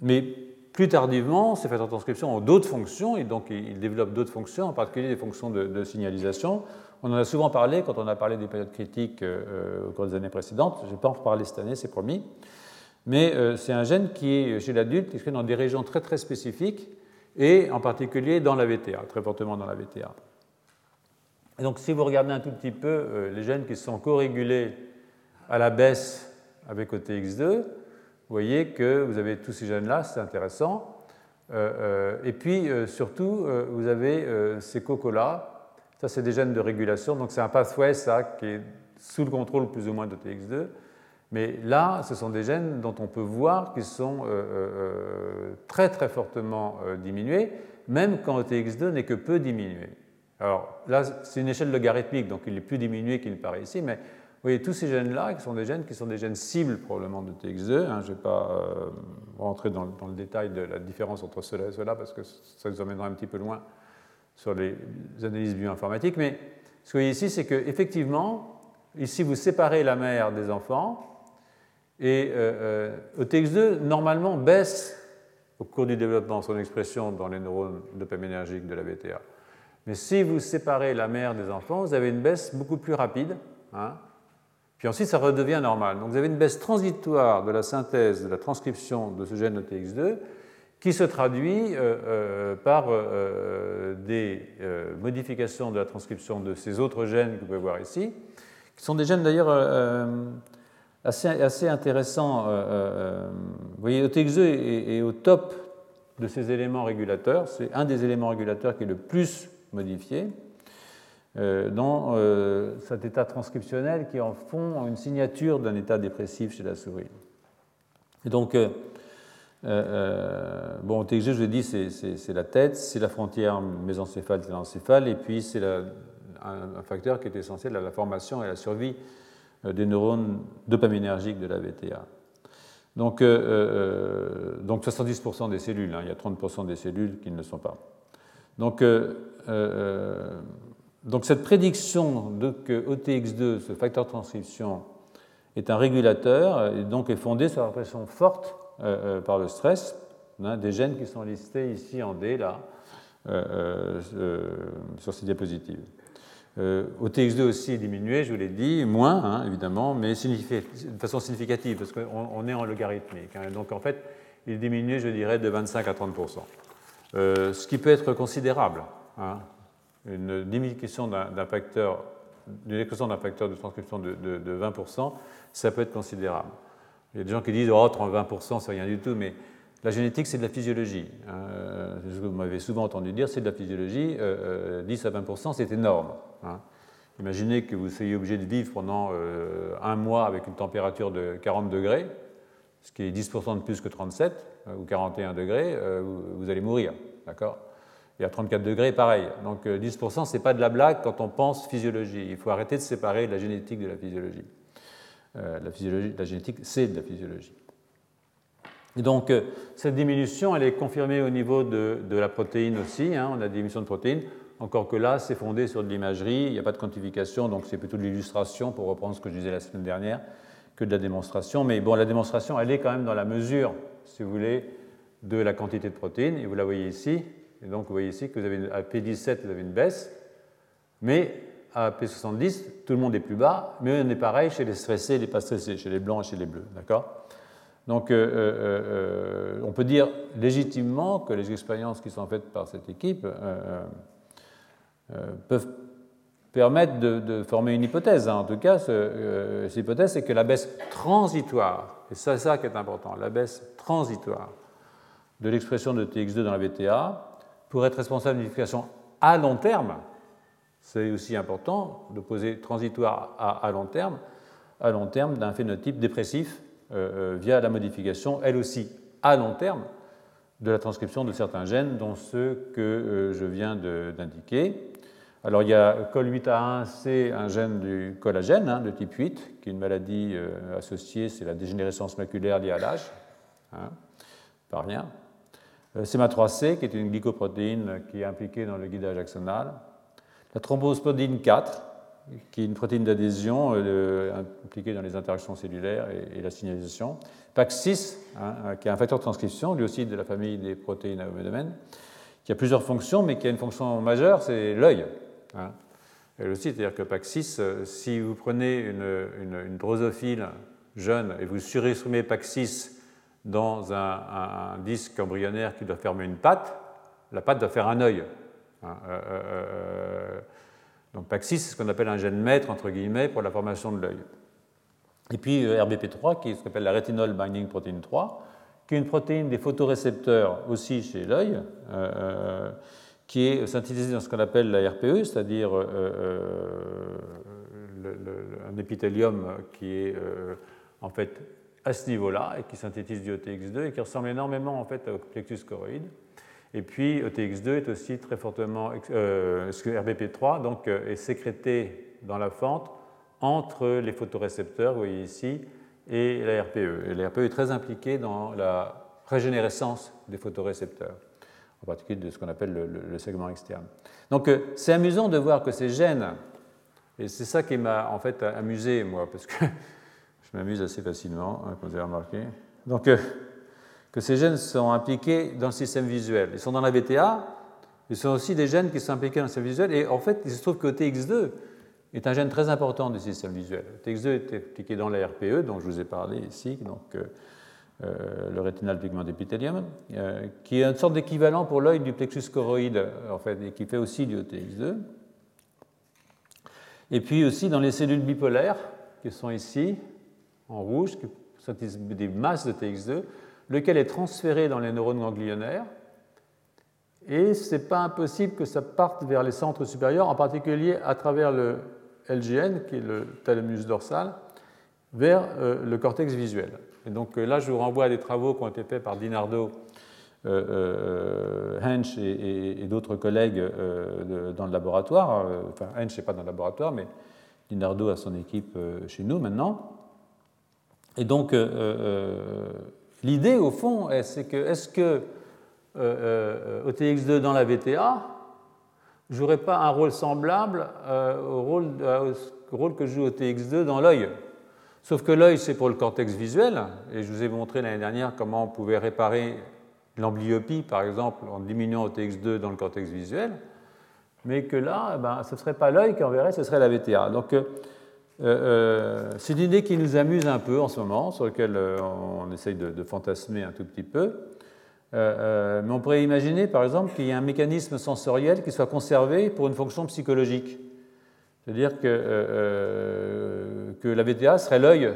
mais plus tardivement, ces facteurs de transcription ont d'autres fonctions et donc ils développent d'autres fonctions, en particulier des fonctions de, signalisation. On en a souvent parlé quand on a parlé des périodes critiques euh, au cours des années précédentes. Je ne vais pas en reparler cette année, c'est promis. Mais euh, c'est un gène qui est chez l'adulte exprimé dans des régions très très spécifiques et en particulier dans la VTA, très fortement dans la VTA. Donc si vous regardez un tout petit peu euh, les gènes qui sont co-régulés à la baisse avec OTX2, vous voyez que vous avez tous ces gènes-là, c'est intéressant. Euh, euh, et puis, euh, surtout, vous avez ces cocos-là. Ça, c'est des gènes de régulation. Donc, c'est un pathway, ça, qui est sous le contrôle plus ou moins de TX2. Mais là, ce sont des gènes dont on peut voir qu'ils sont très, très fortement diminués, même quand TX2 n'est que peu diminué. Alors, là, c'est une échelle logarithmique, donc il est plus diminué qu'il ne paraît ici, mais vous voyez, tous ces gènes-là, qui sont des gènes qui sont des gènes cibles probablement de TX2, hein, je ne vais pas euh, rentrer dans, le détail de la différence entre cela et cela parce que ça nous emmènera un petit peu loin sur les analyses bioinformatiques, mais ce que vous voyez ici, c'est qu'effectivement, ici vous séparez la mère des enfants, Et OTX2, normalement, baisse au cours du développement son expression dans les neurones dopaminergiques de la BTA. Mais si vous séparez la mère des enfants, vous avez une baisse beaucoup plus rapide. Hein. puis ensuite, ça redevient normal. Donc vous avez une baisse transitoire de la synthèse, de la transcription de ce gène OTX2 qui se traduit euh, euh, par euh, des modifications de la transcription de ces autres gènes que vous pouvez voir ici, qui sont des gènes d'ailleurs assez, intéressants. vous voyez, OTX2 est, au top de ces éléments régulateurs. C'est un des éléments régulateurs qui est le plus modifié dans cet état transcriptionnel qui en font une signature d'un état dépressif chez la souris. Et donc, euh, euh, bon, TXG, je vous ai dit, c'est la tête, c'est la frontière mésencéphale, télencéphale, et puis c'est un, facteur qui est essentiel à la formation et à la survie euh, des neurones dopaminergiques de la VTA. Donc, donc 70% des cellules, hein, il y a 30% des cellules qui ne le sont pas. Donc, donc cette prédiction de que OTX2, ce facteur de transcription, est un régulateur, et donc est fondée sur la pression forte euh, euh, par le stress, hein, des gènes qui sont listés ici en D, là, euh, sur ces diapositives. OTX2 aussi est diminué, je vous l'ai dit, moins hein, évidemment, mais de façon significative, parce qu'on est en logarithmique. Hein. donc en fait, il diminue, je dirais, de 25 à 30% ce qui peut être considérable. une diminution d'un facteur, d'une d'un facteur de transcription de, de 20 ça peut être considérable. Il y a des gens qui disent oh, 30-20%, c'est rien du tout, mais la génétique, c'est de la physiologie. Hein. vous m'avez souvent entendu dire, c'est de la physiologie. 10 euh, euh, à 20%, c'est énorme. Hein. Imaginez que vous soyez obligé de vivre pendant euh, un mois avec une température de 40 degrés, ce qui est 10% de plus que 37 ou 41 degrés, vous, allez mourir. D'accord? Et à 34 degrés, pareil. Donc 10%, ce n'est pas de la blague quand on pense physiologie. Il faut arrêter de séparer la génétique de la, physiologie, la génétique, c'est de la physiologie. Donc, euh, cette diminution, elle est confirmée au niveau de, la protéine aussi. Hein. on a des diminution de protéines, encore que là, c'est fondé sur de l'imagerie, il n'y a pas de quantification, donc c'est plutôt de l'illustration, pour reprendre ce que je disais la semaine dernière, que de la démonstration. Mais bon, la démonstration, elle est quand même dans la mesure, si vous voulez, de la quantité de protéines, et vous la voyez ici. Et donc, vous voyez ici que vous avez à P17, vous avez une baisse, mais à P70, tout le monde est plus bas, mais on est pareil chez les stressés et les pas stressés, chez les blancs et chez les bleus. D'accord? Donc, euh, euh, euh, on peut dire légitimement que les expériences qui sont faites par cette équipe peuvent permettre de, former une hypothèse. Hein. En tout cas, cette hypothèse, c'est que la baisse transitoire, et c'est ça qui est important, la baisse transitoire de l'expression de TX2 dans la VTA pourrait être responsable d'une modification à long terme c'est aussi important de poser transitoire à, long terme, à long terme d'un phénotype dépressif via la modification, elle aussi à long terme, de la transcription de certains gènes, dont ceux que euh, je viens d'indiquer. Alors il y a COL8A1, c'est un gène du collagène hein, de type 8, qui est une maladie associée, c'est la dégénérescence maculaire liée à l'âge, pas rien. CMA3C, qui est une glycoprotéine qui est impliquée dans le guidage axonal. La thrombospodine 4, qui est une protéine d'adhésion euh, impliquée dans les interactions cellulaires et, la signalisation. PAX6, hein, qui est un facteur de transcription, lui aussi de la famille des protéines à qui a plusieurs fonctions, mais qui a une fonction majeure, c'est l'œil. Hein. Elle aussi, c'est-à-dire que PAX6, euh, si vous prenez une, drosophile jeune et vous surexprimez PAX6 dans un, disque embryonnaire qui doit fermer une patte, la patte doit faire un œil. Hein, euh, euh, euh, donc PAX6, c'est ce qu'on appelle un gène maître, entre guillemets, pour la formation de l'œil. Et puis RBP3, qui est ce qu'on appelle la Retinol Binding Protein 3, qui est une protéine des photorécepteurs aussi chez l'œil, qui est synthétisée dans ce qu'on appelle la RPE, c'est-à-dire un épithélium qui est en fait à ce niveau-là et qui synthétise du OTX2 et qui ressemble énormément en fait au plexus choroïde. Et puis ETX2 est aussi très fortement, euh, RBP3 donc, euh, est sécrété dans la fente entre les photorécepteurs, vous voyez ici, et la RPE. Et la RPE est très impliquée dans la régénérescence des photorécepteurs, en particulier de ce qu'on appelle le, segment externe. Donc euh, c'est amusant de voir que ces gènes, et c'est ça qui m'a en fait amusé moi, parce que Je m'amuse assez facilement, hein, comme vous avez remarqué. Donc, que ces gènes sont impliqués dans le système visuel. Ils sont dans la VTA, ils sont aussi des gènes qui sont impliqués dans le système visuel. Et en fait, il se trouve que TX2 est un gène très important du système visuel. TX2 est impliqué dans la RPE, dont je vous ai parlé ici, donc euh, euh, le rétinal pigment épithélium, euh, qui est une sorte d'équivalent pour l'œil du plexus choroïde, en fait, et qui fait aussi du OTX2. Et puis aussi dans les cellules bipolaires, qui sont ici, en rouge, qui sont des masses de TX2, lequel est transféré dans les neurones ganglionnaires. Et ce n'est pas impossible que ça parte vers les centres supérieurs, en particulier à travers le LGN, qui est le thalamus dorsal, vers euh, le cortex visuel. Et donc euh, là, je vous renvoie à des travaux qui ont été faits par Dinardo, euh, Hensch et, d'autres collègues dans le laboratoire. Enfin, Hensch n'est pas dans le laboratoire, mais Dinardo a son équipe chez nous maintenant. Et donc, L'idée, au fond, c'est que est-ce que euh, euh OTX2 dans la VTA jouerait pas un rôle semblable euh, au, rôle, que joue OTX2 dans l'œil Sauf que l'œil, c'est pour le cortex visuel, et je vous ai montré l'année dernière comment on pouvait réparer l'amblyopie, par exemple, en diminuant OTX2 dans le cortex visuel, mais que là, eh ben, ce ne serait pas l'œil qui enverrait, ce serait la VTA. Donc, euh, euh, c'est une idée qui nous amuse un peu en ce moment, sur laquelle euh, on essaye de, fantasmer un tout petit peu. Euh, mais on pourrait imaginer, par exemple, qu'il y ait un mécanisme sensoriel qui soit conservé pour une fonction psychologique. C'est-à-dire que, que la VTA serait l'œil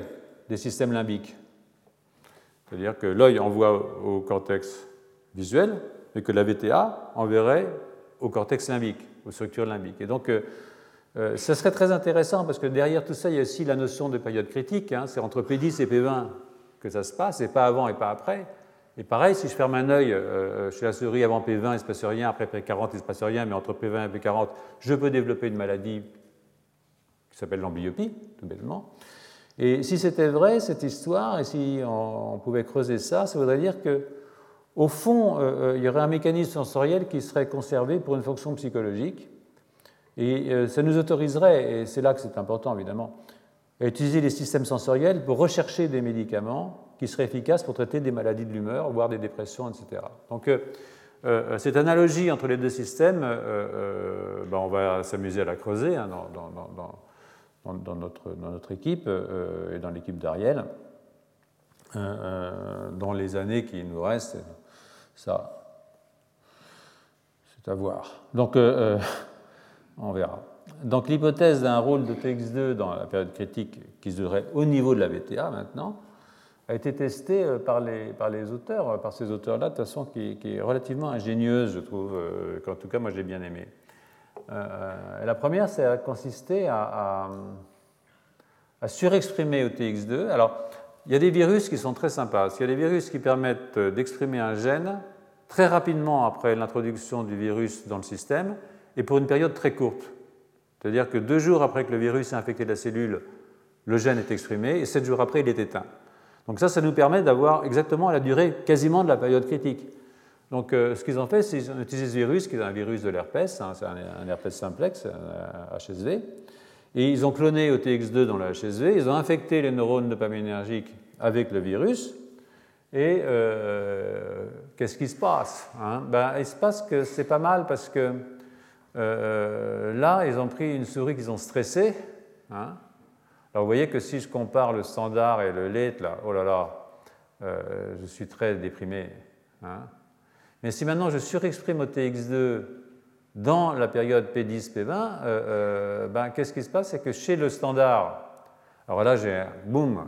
des systèmes limbiques. C'est-à-dire que l'œil envoie au cortex visuel, mais que la VTA enverrait au cortex limbique, aux structures limbiques. Et donc, euh, serait très intéressant parce que derrière tout ça, il y a aussi la notion de période critique. Hein. c'est entre P10 et P20 que ça se passe, et pas avant et pas après. Et pareil, si je ferme un œil euh, chez la souris avant P20, il ne se passe rien, après P40, il ne se passe rien, mais entre P20 et P40, je peux développer une maladie qui s'appelle l'amblyopie, tout bêtement. Et si c'était vrai, cette histoire, et si on, pouvait creuser ça, ça voudrait dire que, au fond, euh, il y aurait un mécanisme sensoriel qui serait conservé pour une fonction psychologique, et euh, ça nous autoriserait, et c'est là que c'est important évidemment, à utiliser les systèmes sensoriels pour rechercher des médicaments qui seraient efficaces pour traiter des maladies de l'humeur, voire des dépressions, etc. Donc euh, euh, cette analogie entre les deux systèmes, ben, on va s'amuser à la creuser hein, dans, notre, dans, notre, équipe et dans l'équipe d'Ariel. dans les années qui nous restent, ça, c'est à voir. Donc, on verra. Donc l'hypothèse d'un rôle de TX2 dans la période critique qui se donnerait au niveau de la VTA maintenant a été testée euh, par les, par les auteurs, euh, par ces auteurs-là, de façon qui, est relativement ingénieuse, je trouve, euh, qu'en tout cas moi j'ai bien aimé. la première, c'est a consisté à, à, surexprimer au TX2. Alors, il y a des virus qui sont très sympas. Il y a des virus qui permettent d'exprimer un gène très rapidement après l'introduction du virus dans le système et pour une période très courte. C'est-à-dire que deux jours après que le virus a infecté la cellule, le gène est exprimé et sept jours après, il est éteint. Donc ça, ça nous permet d'avoir exactement la durée quasiment de la période critique. Donc euh, ce qu'ils ont fait, c'est qu'ils ont utilisé ce virus, qui est un virus de l'herpès, hein, c'est un, herpès simplex, un HSV, et ils ont cloné OTX2 dans le HSV, ils ont infecté les neurones dopaminergiques avec le virus, et euh, qu'est-ce qui se passe hein? Ben, Il se passe que c'est pas mal parce que euh, là, ils ont pris une souris qu'ils ont stressée. Hein. Alors vous voyez que si je compare le standard et le late, là, oh là là, euh, je suis très déprimé. Hein. Mais si maintenant je surexprime au TX2 dans la période P10, P20, euh, ben, qu'est-ce qui se passe? C'est que chez le standard, alors là j'ai un boom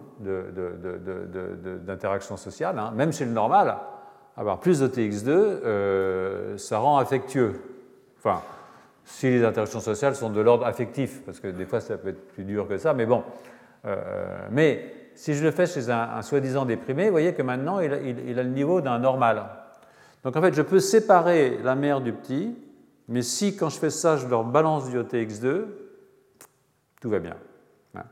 d'interaction sociale, hein. même chez le normal, avoir plus de TX2, ça rend affectueux. Enfin, si les interactions sociales sont de l'ordre affectif, parce que des fois ça peut être plus dur que ça, mais bon. Euh, mais si je le fais chez un, soi-disant déprimé, vous voyez que maintenant il, a le niveau d'un normal. Donc en fait, je peux séparer la mère du petit, mais si quand je fais ça, je leur balance du OTX2, tout va bien. Hein.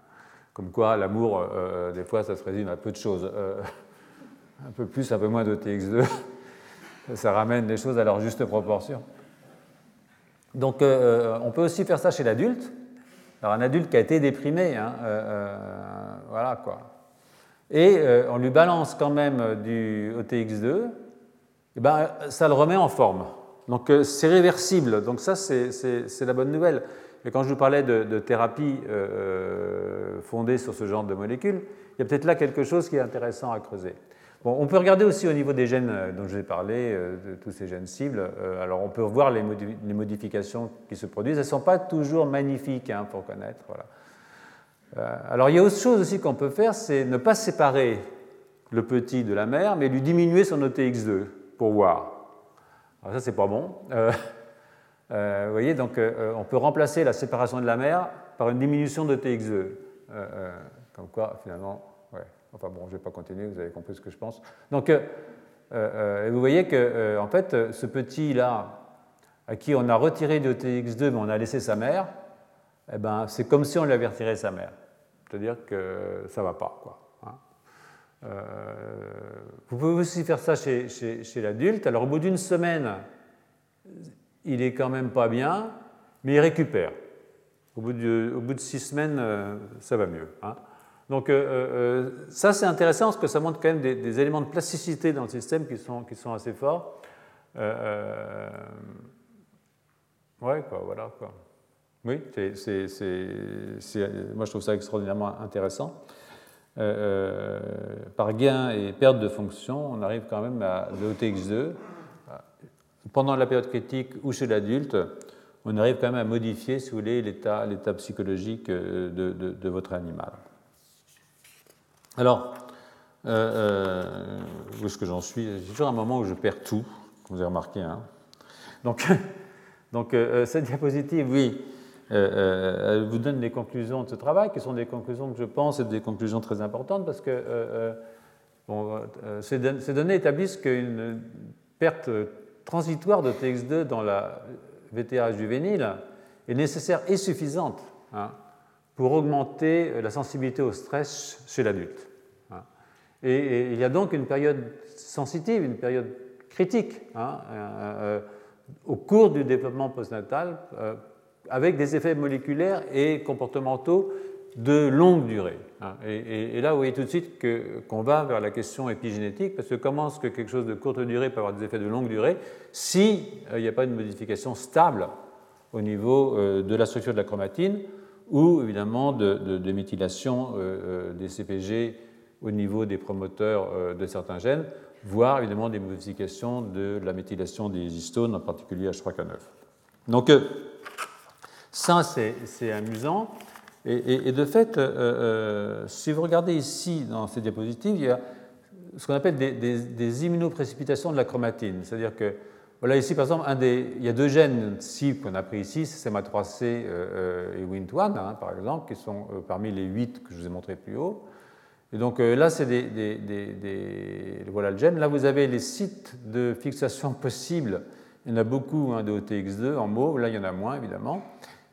Comme quoi, l'amour, euh, euh, des fois, ça se résume à peu de choses. un peu plus, un peu moins d'OTX2, ça ramène les choses à leur juste proportion. Donc euh, on peut aussi faire ça chez l'adulte. Alors un adulte qui a été déprimé, hein, euh, euh, voilà quoi. et on lui balance quand même du OTX2, et ben, ça le remet en forme. Donc c'est réversible, donc ça c'est la bonne nouvelle. Et quand je vous parlais de, thérapie fondée sur ce genre de molécules, il y a peut-être là quelque chose qui est intéressant à creuser. On peut regarder aussi au niveau des gènes dont je vais parler, de tous ces gènes cibles. alors on peut voir les, modifications qui se produisent. Elles ne sont pas toujours magnifiques hein, pour connaître. Voilà. Euh, alors il y a autre chose aussi qu'on peut faire, c'est ne pas séparer le petit de la mère, mais lui diminuer son OTX2 pour voir. Alors ça, c'est pas bon. Euh, euh, vous voyez, donc on peut remplacer la séparation de la mère par une diminution de TX2. comme quoi, finalement. Enfin bon, je ne vais pas continuer, vous avez compris ce que je pense. Donc, vous voyez que, en fait, ce petit-là, à qui on a retiré de TX2, mais on a laissé sa mère, eh ben, c'est comme si on lui avait retiré sa mère c'est-à-dire que ça ne va pas. Hein. Euh, vous pouvez aussi faire ça chez, l'adulte. Alors au bout d'une semaine, il est quand même pas bien, mais il récupère. Au bout de, six semaines, euh, ça va mieux. Hein. Donc euh, ça c'est intéressant parce que ça montre quand même des, éléments de plasticité dans le système qui sont, qui sont assez forts. ouais, quoi, voilà. Quoi. Oui, c'est, moi je trouve ça extraordinairement intéressant. Euh, euh, par gain et perte de fonction, on arrive quand même à l'OTX2. Pendant la période critique ou chez l'adulte, on arrive quand même à modifier, si vous voulez, l'état, psychologique euh, de, votre animal. Alors, où est-ce que j'en suis? J'ai toujours un moment où je perds tout, vous avez remarqué. Hein donc, donc cette diapositive, oui, euh, euh, elle vous donne les conclusions de ce travail, qui sont des conclusions que je pense être des conclusions très importantes, parce que euh, ces, données établissent qu'une perte transitoire de TX2 dans la VTA juvénile est nécessaire et suffisante hein, pour augmenter la sensibilité au stress chez l'adulte. Hein. Et, il y a donc une période sensitive, une période critique hein, au cours du développement postnatal avec des effets moléculaires et comportementaux de longue durée. Hein. Et, là, vous voyez tout de suite qu'on va vers la question épigénétique, parce que comment est-ce que quelque chose de courte durée peut avoir des effets de longue durée s'il euh, n'y a pas une modification stable au niveau euh, de la structure de la chromatine ou évidemment de, méthylation euh, des CPG au niveau des promoteurs de certains gènes, voire évidemment des modifications de la méthylation des histones, en particulier H3K9. Donc, ça, c'est amusant. Et, de fait, euh, euh, si vous regardez ici dans ces diapositives, il y a ce qu'on appelle des, immunoprécipitations de la chromatine. C'est-à-dire que, voilà, ici par exemple, il y a deux gènes cibles qu'on a pris ici, c'est CMA3C euh, et WNT1, hein, par exemple, qui sont parmi les huit que je vous ai montrés plus haut. Et donc là, c'est des, voilà le gène. Là, vous avez les sites de fixation possibles. Il y en a beaucoup hein, de OTX2 en mots. Là, il y en a moins, évidemment.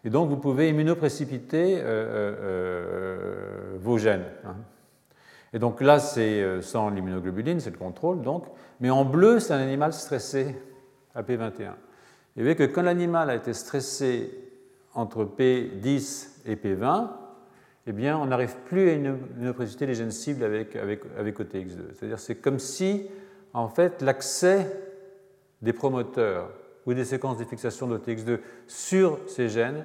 Et donc, vous pouvez immunoprécipiter euh, euh, euh, vos gènes. Hein. Et donc là, c'est sans l'immunoglobuline, c'est le contrôle, donc. Mais en bleu, c'est un animal stressé à P21. Et vous voyez que quand l'animal a été stressé entre P10 et P20, eh bien, on n'arrive plus à immunoprécipiter les gènes cibles avec, avec, avec OTX2. C'est-à-dire c'est comme si, en fait, l'accès des promoteurs ou des séquences de fixation de TX2 sur ces gènes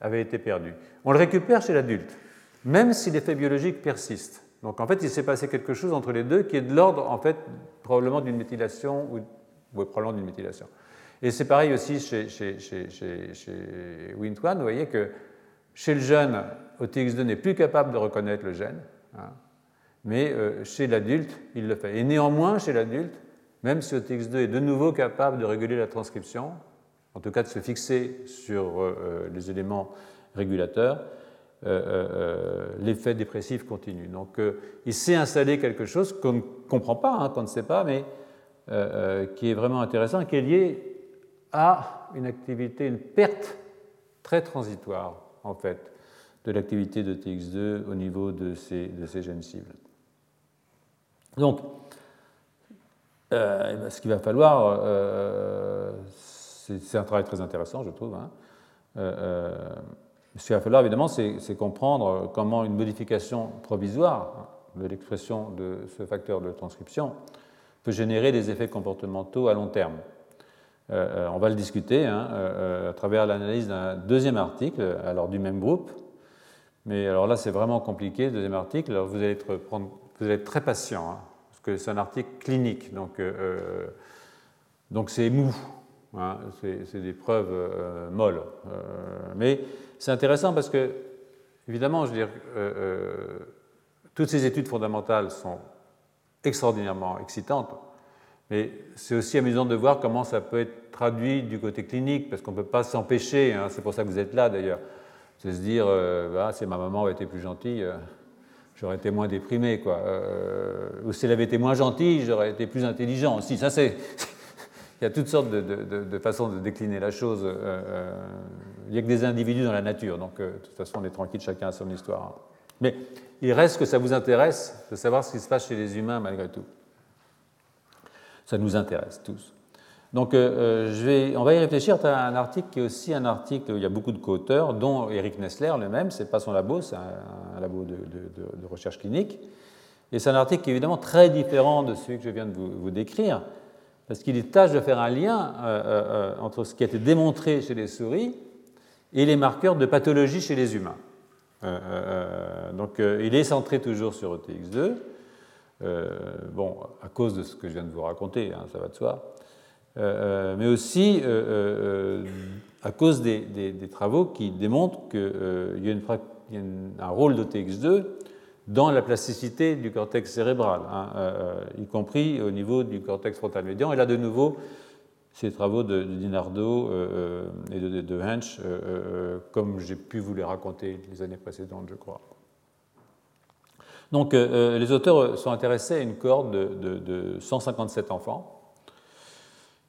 avaient été perdues. On le récupère chez l'adulte, même si l'effet biologique persiste. Donc en fait, il s'est passé quelque chose entre les deux qui est de l'ordre, en fait, probablement d'une méthylation ou, probablement d'une méthylation. Et c'est pareil aussi chez, chez, chez, chez, Wnt1. Vous voyez que chez le jeune, OTX2 n'est plus capable de reconnaître le gène, hein, mais euh, chez l'adulte, il le fait. Et néanmoins, chez l'adulte, même si OTX2 est de nouveau capable de réguler la transcription, en tout cas de se fixer sur euh, euh, les éléments régulateurs, l'effet dépressif continue. Donc il s'est installé quelque chose qu'on ne comprend pas, hein, qu'on ne sait pas, mais qui est vraiment intéressant, qui est lié à une activité, une perte très transitoire, en fait, de l'activité de TX2 au niveau de ces, de ces gènes cibles. Donc, euh, ben, ce qu'il va falloir, euh, c'est un travail très intéressant, je trouve. Hein. Euh, ce qu'il va falloir, évidemment, c'est comprendre comment une modification provisoire de l'expression de ce facteur de transcription peut générer des effets comportementaux à long terme. Euh, on va le discuter hein, à travers l'analyse d'un deuxième article, alors du même groupe. Mais alors là, c'est vraiment compliqué, deuxième article. Alors vous allez être, très patient, hein, parce que c'est un article clinique, donc donc c'est mou. Hein, c'est des preuves molles. mais c'est intéressant parce que Évidemment, je veux dire, euh, euh, toutes ces études fondamentales sont extraordinairement excitantes, mais c'est aussi amusant de voir comment ça peut être traduit du côté clinique, parce qu'on ne peut pas s'empêcher, hein, c'est pour ça que vous êtes là d'ailleurs, de se dire, euh, bah, si ma maman avait été plus gentille, j'aurais été moins déprimé, quoi. ou si elle avait été moins gentille, j'aurais été plus intelligent aussi. Ça, c'est il y a toutes sortes de, façons de décliner la chose. Euh, euh, il n'y a que des individus dans la nature, donc euh, de toute façon on est tranquille, chacun a son histoire. Mais il reste que ça vous intéresse de savoir ce qui se passe chez les humains malgré tout. Ça nous intéresse tous. Donc je vais, on va y réfléchir. As un article qui est aussi un article, où il y a beaucoup de co-auteurs, dont Eric Nessler lui-même, c'est pas son labo, c'est un, labo de, recherche clinique. Et c'est un article qui est évidemment très différent de celui que je viens de vous décrire, parce qu'il tâche de faire un lien euh, euh, euh, entre ce qui a été démontré chez les souris et les marqueurs de pathologie chez les humains. Donc il est centré toujours sur ETX2, bon, à cause de ce que je viens de vous raconter, hein, ça va de soi, mais aussi à cause des, travaux qui démontrent qu'il y a, un rôle d'ETX2 dans la plasticité du cortex cérébral, hein, euh, euh, y compris au niveau du cortex frontal médian. Et là, de nouveau, ces travaux de, Dinardo euh, et de, Hensch, comme j'ai pu vous les raconter les années précédentes, je crois. Donc, les auteurs sont intéressés à une cohorte de, 157 enfants,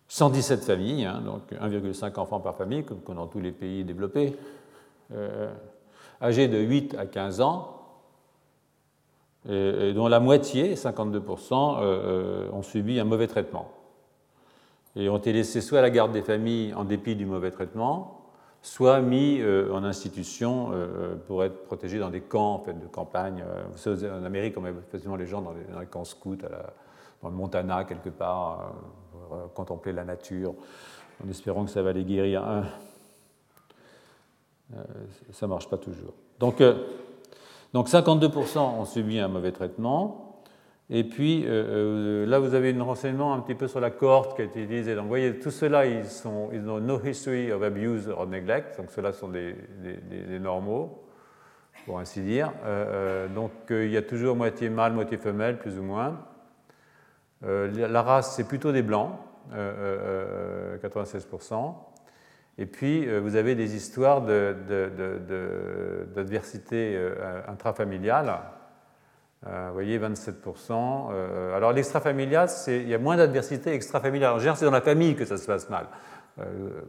117 familles, hein, donc 1,5 enfants par famille, comme dans tous les pays développés, âgés de 8 à 15 ans, et dont la moitié, 52%, euh, euh, ont subi un mauvais traitement et ont été laissés soit à la garde des familles en dépit du mauvais traitement, soit mis euh, en institution pour être protégés dans des camps en fait, de campagne. Vous savez, en Amérique, on met facilement les gens dans les, camps scouts, dans le Montana quelque part, pour contempler la nature, en espérant que ça va les guérir. ça ne marche pas toujours. Donc, donc 52% ont subi un mauvais traitement. Et puis euh, euh, là, vous avez un renseignement un petit peu sur la cohorte qui a été utilisée. Donc vous voyez, tout cela, ils, ils ont no history of abuse or neglect. Donc ceux-là sont des, normaux, pour ainsi dire. Euh, donc il y a toujours moitié mâle, moitié femelle, plus ou moins. la race, c'est plutôt des blancs, 96%. Et puis, vous avez des histoires d'adversité euh, intrafamiliale. Euh, vous voyez, 27%. alors, l'extrafamilial, il y a moins d'adversité extrafamiliale. En général, c'est dans la famille que ça se passe mal.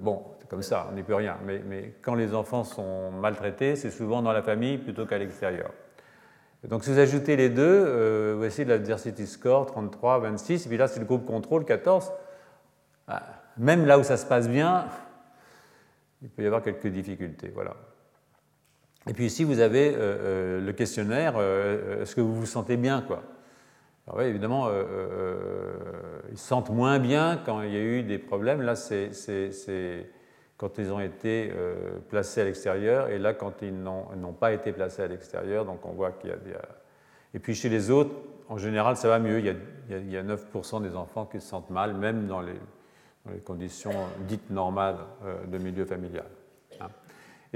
bon, c'est comme ça, on n'y peut rien. Mais, mais, quand les enfants sont maltraités, c'est souvent dans la famille plutôt qu'à l'extérieur. Donc, si vous ajoutez les deux, voici l'adversity score 33, 26. Et puis là, c'est le groupe contrôle 14. Ah, même là où ça se passe bien, il peut y avoir quelques difficultés. Voilà. Et puis ici, vous avez euh, euh, le questionnaire, euh, est-ce que vous vous sentez bien évidemment, ils se sentent moins bien quand il y a eu des problèmes. Là, c'est quand ils ont été placés à l'extérieur, et là, quand ils n'ont pas été placés à l'extérieur, donc on voit qu'il y a. Et puis chez les autres, en général, ça va mieux. Il y a, il y a 9% des enfants qui se sentent mal, même dans les conditions dites normales euh, de milieu familial.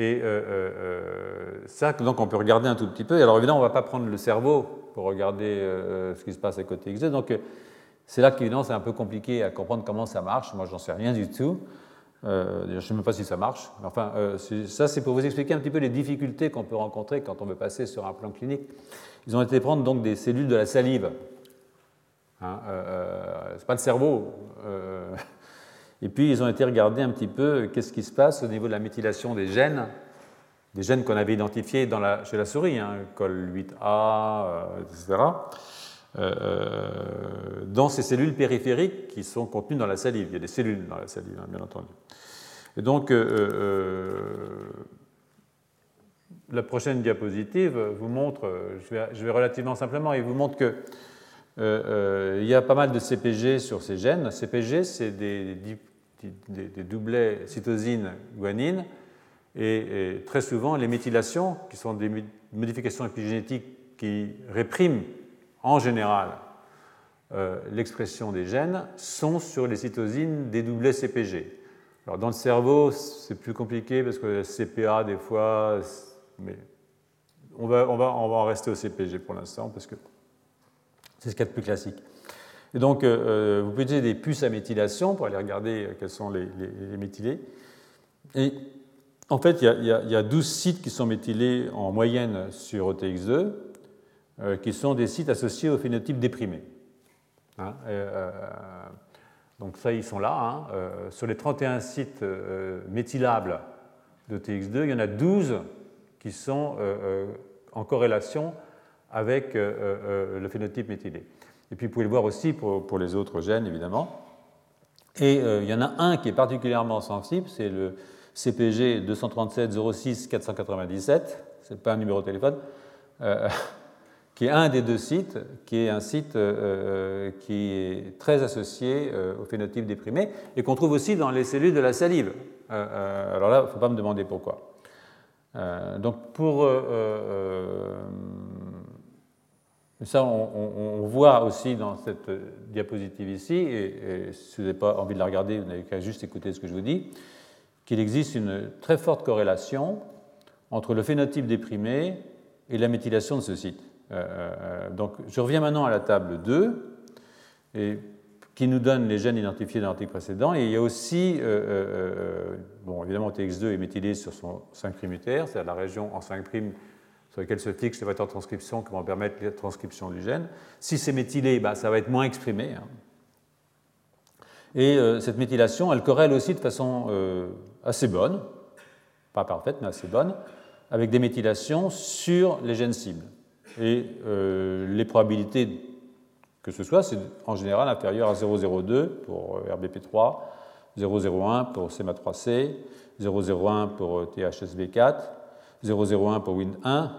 Et euh, euh, ça, donc on peut regarder un tout petit peu. Alors évidemment, on ne va pas prendre le cerveau pour regarder ce qui se passe à côté X2. Donc c'est là qu'évidemment, c'est un peu compliqué à comprendre comment ça marche. Moi, j'en sais rien du tout. je ne sais même pas si ça marche. enfin, ça, c'est pour vous expliquer un petit peu les difficultés qu'on peut rencontrer quand on veut passer sur un plan clinique. Ils ont été prendre donc des cellules de la salive. Hein, c'est pas le cerveau. Et puis, ils ont été regarder un petit peu qu'est-ce qui se passe au niveau de la méthylation des gènes, des gènes qu'on avait identifiés chez la souris, hein, col8A, etc., euh, euh, dans ces cellules périphériques qui sont contenues dans la salive. Il y a des cellules dans la salive, hein, bien entendu. Et donc, euh, la prochaine diapositive vous montre, je vais, je vais relativement simplement, il vous montre que il y a pas mal de CPG sur ces gènes. CPG, c'est des, des, doublets cytosine-guanine, et, très souvent, les méthylations, qui sont des modifications épigénétiques qui répriment en général euh, l'expression des gènes, sont sur les cytosines des doublets CPG. Alors, dans le cerveau, c'est plus compliqué parce que CPA, des fois, mais on va, on, va, on va en rester au CPG pour l'instant parce que c'est ce qu'il y a de plus classique. Et donc, euh, euh, vous pouvez utiliser des puces à méthylation pour aller regarder quels sont les, méthylés. Et en fait, il y, a, 12 sites qui sont méthylés en moyenne sur OTX2, euh, qui sont des sites associés au phénotype déprimé. Hein, euh, donc ça, ils sont là. Hein. Euh, sur les 31 sites méthylables d'OTX2, il y en a 12 qui sont en corrélation avec le phénotype méthylé. Et puis vous pouvez le voir aussi pour, pour les autres gènes, évidemment. Et il y en a un qui est particulièrement sensible, c'est le CPG 237 06 497, ce n'est pas un numéro de téléphone, euh, qui est un des deux sites, qui est un site euh, qui est très associé euh, au phénotype déprimé et qu'on trouve aussi dans les cellules de la salive. alors là, il ne faut pas me demander pourquoi. donc pour ça, on, voit aussi dans cette diapositive ici, et, si vous n'avez pas envie de la regarder, vous n'avez qu'à juste écouter ce que je vous dis qu'il existe une très forte corrélation entre le phénotype déprimé et la méthylation de ce site. Euh, euh, donc, je reviens maintenant à la table 2, et, qui nous donne les gènes identifiés dans l'article précédent. Et il y a aussi, euh, bon, évidemment, TX2 est méthylé sur son 5' mutaire, c'est-à-dire la région en 5' sur laquelle se fixe les facteurs de transcription qui vont permettre la transcription du gène. Si c'est méthylé, bah, ça va être moins exprimé. Hein. Et cette méthylation, elle corrèle aussi de façon assez bonne, pas parfaite, mais assez bonne, avec des méthylations sur les gènes cibles. Et euh, les probabilités que ce soit, c'est en général inférieur à 0,02 pour euh, RBP3, 0,01 pour SEMA3C, 0,01 pour THSV4, 0,01 pour WIN1,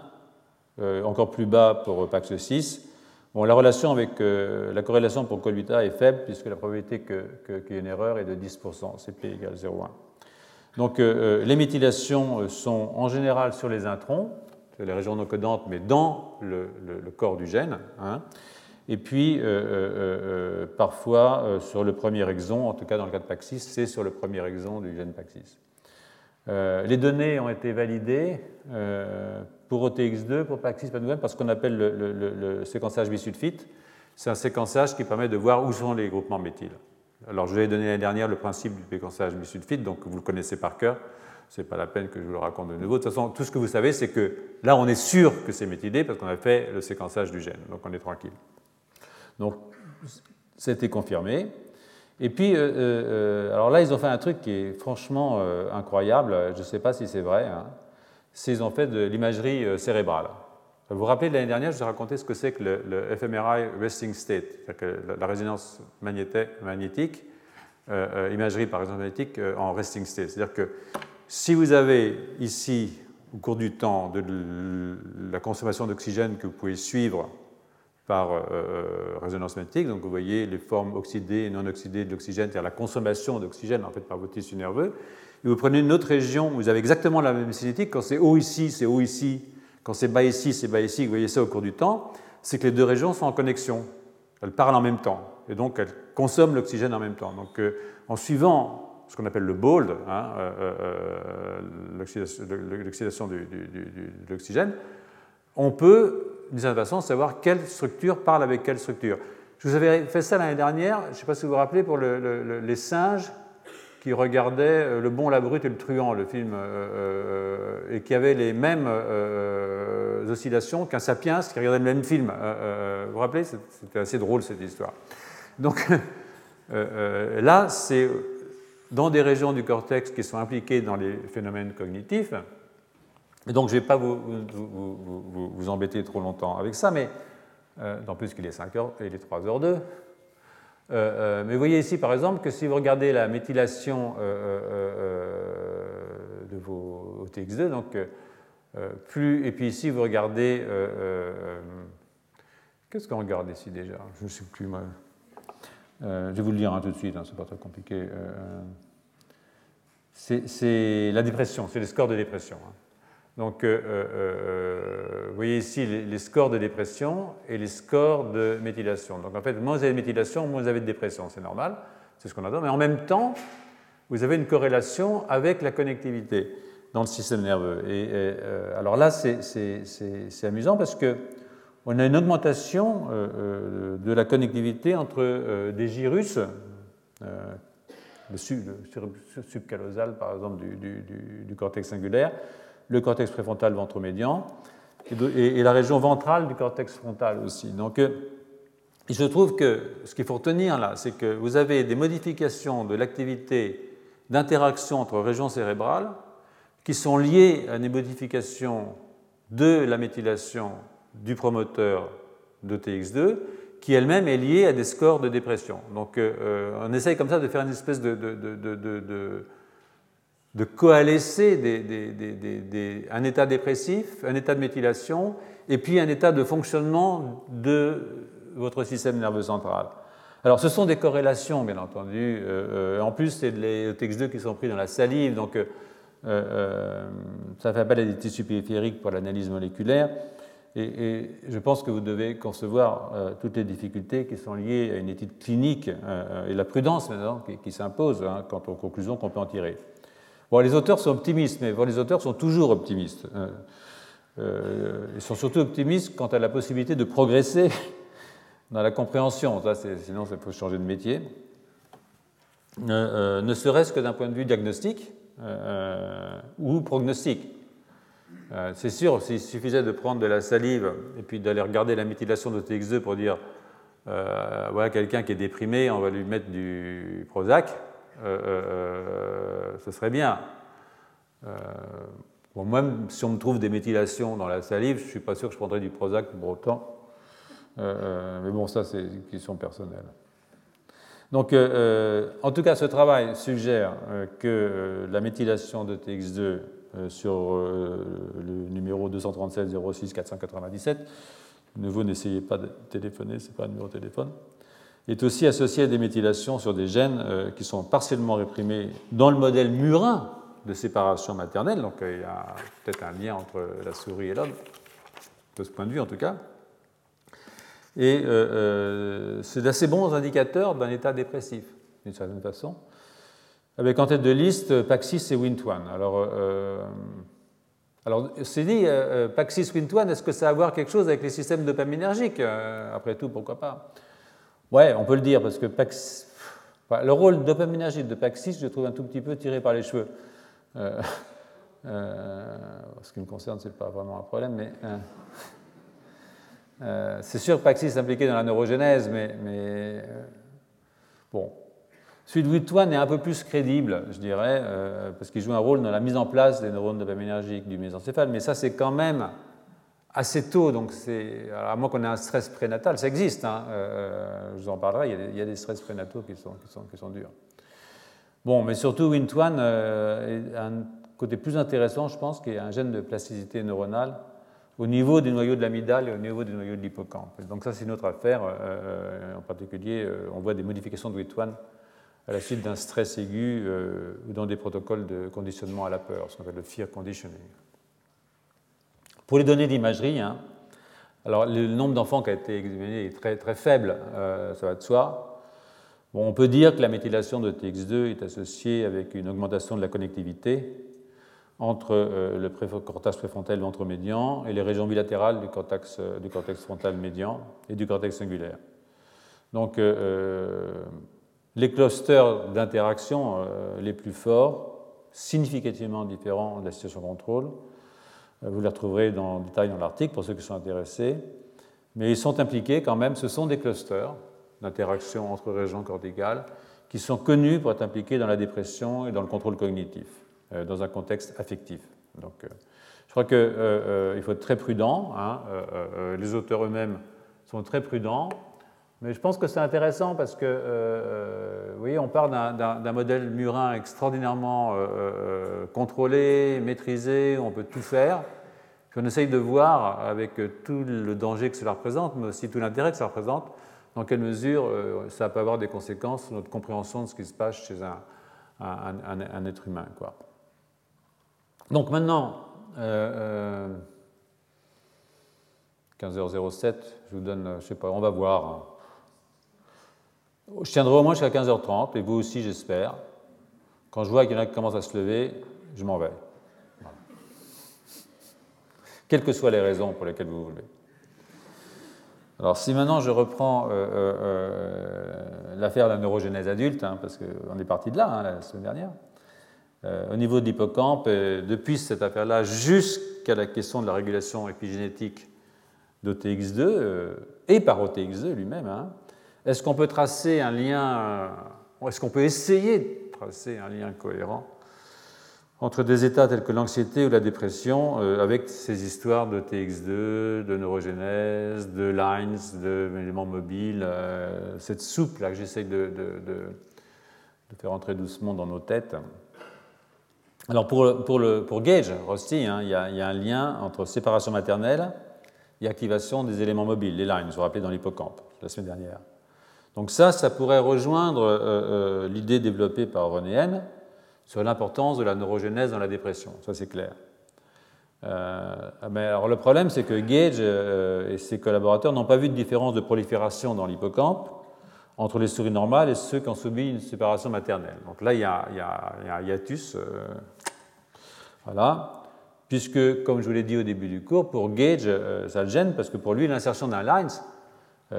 euh, encore plus bas pour PAX6. Bon, la relation avec la corrélation pour Colbita est faible puisque la probabilité qu'il y ait une erreur est de 10%, CP égale 0,1. Donc euh, euh, les méthylations euh, sont en général sur les introns, les régions non codantes, mais dans le, corps du gène. Hein. et puis parfois sur le premier exon, en tout cas dans le cas de Paxis, c'est sur le premier exon du gène Paxis. les données ont été validées pour OTX2, pour Paxis, pas de parce qu'on appelle le, séquençage bisulfite. C'est un séquençage qui permet de voir où sont les groupements méthyles. Alors, je vous ai donné l'année dernière le principe du pécançage bisulfite, donc vous le connaissez par cœur. Ce n'est pas la peine que je vous le raconte de nouveau. De toute façon, tout ce que vous savez, c'est que là, on est sûr que c'est méthylé parce qu'on a fait le séquençage du gène, donc on est tranquille. Donc, c'était confirmé. Et puis, euh, euh, euh, alors là, ils ont fait un truc qui est franchement incroyable. Je ne sais pas si c'est vrai. Hein. C'est ils ont fait de l'imagerie cérébrale. Vous vous rappelez l'année dernière, je vous ai raconté ce que c'est que le, fMRI resting state, c'est-à-dire la, résonance magnétique, imagerie par résonance magnétique en resting state. C'est-à-dire que si vous avez ici, au cours du temps, de, la consommation d'oxygène que vous pouvez suivre par résonance magnétique, donc vous voyez les formes oxydées et non oxydées de l'oxygène, c'est-à-dire la consommation d'oxygène en fait par votre tissu nerveux, et vous prenez une autre région, vous avez exactement la même cinétique, quand c'est haut ici, c'est haut ici, quand c'est bas ici, c'est bas ici, vous voyez ça au cours du temps, c'est que les deux régions sont en connexion. Elles parlent en même temps. Et donc, elles consomment l'oxygène en même temps. Donc, euh, en suivant ce qu'on appelle le BOLD, euh, euh, l'oxydation de l'oxygène, on peut, d'une certaine façon, savoir quelle structure parle avec quelle structure. Je vous avais fait ça l'année dernière, je ne sais pas si vous vous rappelez, pour les singes qui regardait euh, Le Bon, la Brute et le Truand, le film, euh, euh, et qui avait les mêmes oscillations qu'un sapiens qui regardait le même film. vous vous rappelez? C'était assez drôle cette histoire. Donc là, c'est dans des régions du cortex qui sont impliquées dans les phénomènes cognitifs. Donc, je ne vais pas vous, embêter trop longtemps avec ça, mais en plus qu'il est 5 heures, il est 3h02. Euh, euh, mais vous voyez ici, par exemple, que si vous regardez la méthylation euh, de vos OTX2, donc plus, et puis ici, vous regardez. Qu'est-ce qu'on regarde ici déjà? Je ne sais plus. Moi. je vais vous le dire hein, tout de suite, hein, c'est pas très compliqué. c'est la dépression, c'est les scores de dépression. Hein. Donc, euh, euh, euh, vous voyez ici les, scores de dépression et les scores de méthylation. Donc, en fait, moins vous avez de méthylation, moins vous avez de dépression. C'est normal, c'est ce qu'on adore. Mais en même temps, vous avez une corrélation avec la connectivité dans le système nerveux. Et, alors là, c'est amusant parce que on a une augmentation de la connectivité entre des gyrus, le, subcallosal par exemple du, du cortex singulaire, le cortex préfrontal ventromédian et, la région ventrale du cortex frontal aussi. Donc, euh, il se trouve que ce qu'il faut retenir là, c'est que vous avez des modifications de l'activité d'interaction entre régions cérébrales qui sont liées à des modifications de la méthylation du promoteur de TX2 qui elle-même est liée à des scores de dépression. Donc euh, euh, on essaye comme ça de faire une espèce de coalescer un état dépressif, un état de méthylation, et puis un état de fonctionnement de votre système nerveux central. Alors, ce sont des corrélations, bien entendu. Euh, euh, en plus, c'est les TX2 qui sont pris dans la salive, donc euh, ça fait appel à des tissus périphériques pour l'analyse moléculaire. Et, je pense que vous devez concevoir toutes les difficultés qui sont liées à une étude clinique et la prudence maintenant qui, s'impose hein, quant aux conclusions qu'on peut en tirer les auteurs sont optimistes, mais les auteurs sont toujours optimistes. Euh, euh, ils sont surtout optimistes quant à la possibilité de progresser dans la compréhension. sinon, ça peut changer de métier. Euh, ne serait-ce que d'un point de vue diagnostique ou prognostique. C'est sûr, s'il suffisait de prendre de la salive et puis d'aller regarder la méthylation de TX2 pour dire voilà quelqu'un qui est déprimé, on va lui mettre du Prozac, euh, euh, ce serait bien. Euh, bon, même si on me trouve des méthylations dans la salive, je ne suis pas sûr que je prendrais du Prozac pour autant. mais bon, ça, c'est une question personnelle. Donc, en tout cas, ce travail suggère que la méthylation de TX2 sur le numéro 237 06 497, de nouveau, n'essayez pas de téléphoner, ce n'est pas un numéro de téléphone, est aussi associé à des méthylations sur des gènes euh, qui sont partiellement réprimés dans le modèle murin de séparation maternelle. Donc euh, il y a peut-être un lien entre la souris et l'homme, de ce point de vue en tout cas. Et euh, c'est d'assez bons indicateurs d'un état dépressif, d'une certaine façon, avec en tête de liste Paxis et Wnt1. Alors, alors c'est dit, Paxis, Wnt1, est-ce que ça a à voir quelque chose avec les systèmes dopaminergiques? Après tout, pourquoi pas? Ouais, on peut le dire, parce que le rôle dopaminergique de Paxis, je le trouve un tout petit peu tiré par les cheveux. Euh, euh, ce qui me concerne, ce n'est pas vraiment un problème, mais. Euh, c'est sûr que Paxis est impliqué dans la neurogénèse, mais. bon. Celui de Witwan est un peu plus crédible, je dirais, parce qu'il joue un rôle dans la mise en place des neurones dopaminergiques du mésencéphale, mais ça, c'est quand même assez tôt, donc c'est, à moins qu'on ait un stress prénatal, ça existe, hein, euh, je vous en parlerai, il y, a des, stress prénataux qui sont, durs. Bon, mais surtout Wnt1 euh, un côté plus intéressant, je pense, qui est un gène de plasticité neuronale au niveau des noyaux de l'amygdale et au niveau des noyaux de l'hippocampe. Donc ça, c'est une autre affaire. Euh, en particulier, on voit des modifications de Wnt1 à la suite d'un stress aigu ou dans des protocoles de conditionnement à la peur, ce qu'on appelle le fear conditioning. Pour les données d'imagerie, hein, alors le nombre d'enfants qui a été examiné est très, très faible, euh, ça va de soi. Bon, on peut dire que la méthylation de TX2 est associée avec une augmentation de la connectivité entre euh, le cortex préfrontal ventromédian et les régions bilatérales du cortex, euh, du cortex frontal médian et du cortex singulaire. Donc, les clusters d'interaction les plus forts, significativement différents de la situation contrôle, vous les retrouverez en détail dans l'article pour ceux qui sont intéressés. Mais ils sont impliqués quand même, ce sont des clusters d'interaction entre régions corticales qui sont connus pour être impliqués dans la dépression et dans le contrôle cognitif, euh, dans un contexte affectif. Donc, euh, je crois qu'il faut être très prudent. Hein, les auteurs eux-mêmes sont très prudents. Mais je pense que c'est intéressant parce que, vous voyez, on part d'un modèle murin extraordinairement contrôlé, maîtrisé, on peut tout faire. on essaye de voir, avec tout le danger que cela représente, mais aussi tout l'intérêt que ça représente, dans quelle mesure euh, ça peut avoir des conséquences sur notre compréhension de ce qui se passe chez un, être humain. Quoi. Donc maintenant, 15h07, euh, je vous donne, je sais pas, on va voir. Je tiendrai au moins jusqu'à 15h30, et vous aussi, j'espère. Quand je vois qu'il y en a qui commencent à se lever, je m'en vais. Quelles que soient les raisons pour lesquelles vous vous levez. Alors si maintenant je reprends euh, euh, l'affaire de la neurogénèse adulte, hein, parce qu'on est parti de là hein, la semaine dernière, euh, au niveau de l'hippocampe, depuis cette affaire-là jusqu'à la question de la régulation épigénétique d'OTX2 et par OTX2 lui-même, hein, est-ce qu'on peut tracer un lien, est-ce qu'on peut essayer de tracer un lien cohérent entre des états tels que l'anxiété ou la dépression, euh, avec ces histoires de TX2, de neurogénèse, de lines, d'éléments mobiles, euh, cette soupe là que j'essaye de, faire entrer doucement dans nos têtes? Alors pour, pour, le, pour Gage, Rusty, hein, il, y a, un lien entre séparation maternelle et activation des éléments mobiles, les lines, vous vous rappelez dans l'hippocampe, la semaine dernière. Donc ça, ça pourrait rejoindre euh, l'idée développée par René sur l'importance de la neurogénèse dans la dépression, ça c'est clair. Euh, mais alors le problème, c'est que Gage euh, et ses collaborateurs n'ont pas vu de différence de prolifération dans l'hippocampe entre les souris normales et ceux qui ont subi une séparation maternelle. Donc là, il y a, un hiatus. Euh, voilà. Puisque, comme je vous l'ai dit au début du cours, pour Gage, ça le gêne parce que pour lui, l'insertion d'un lines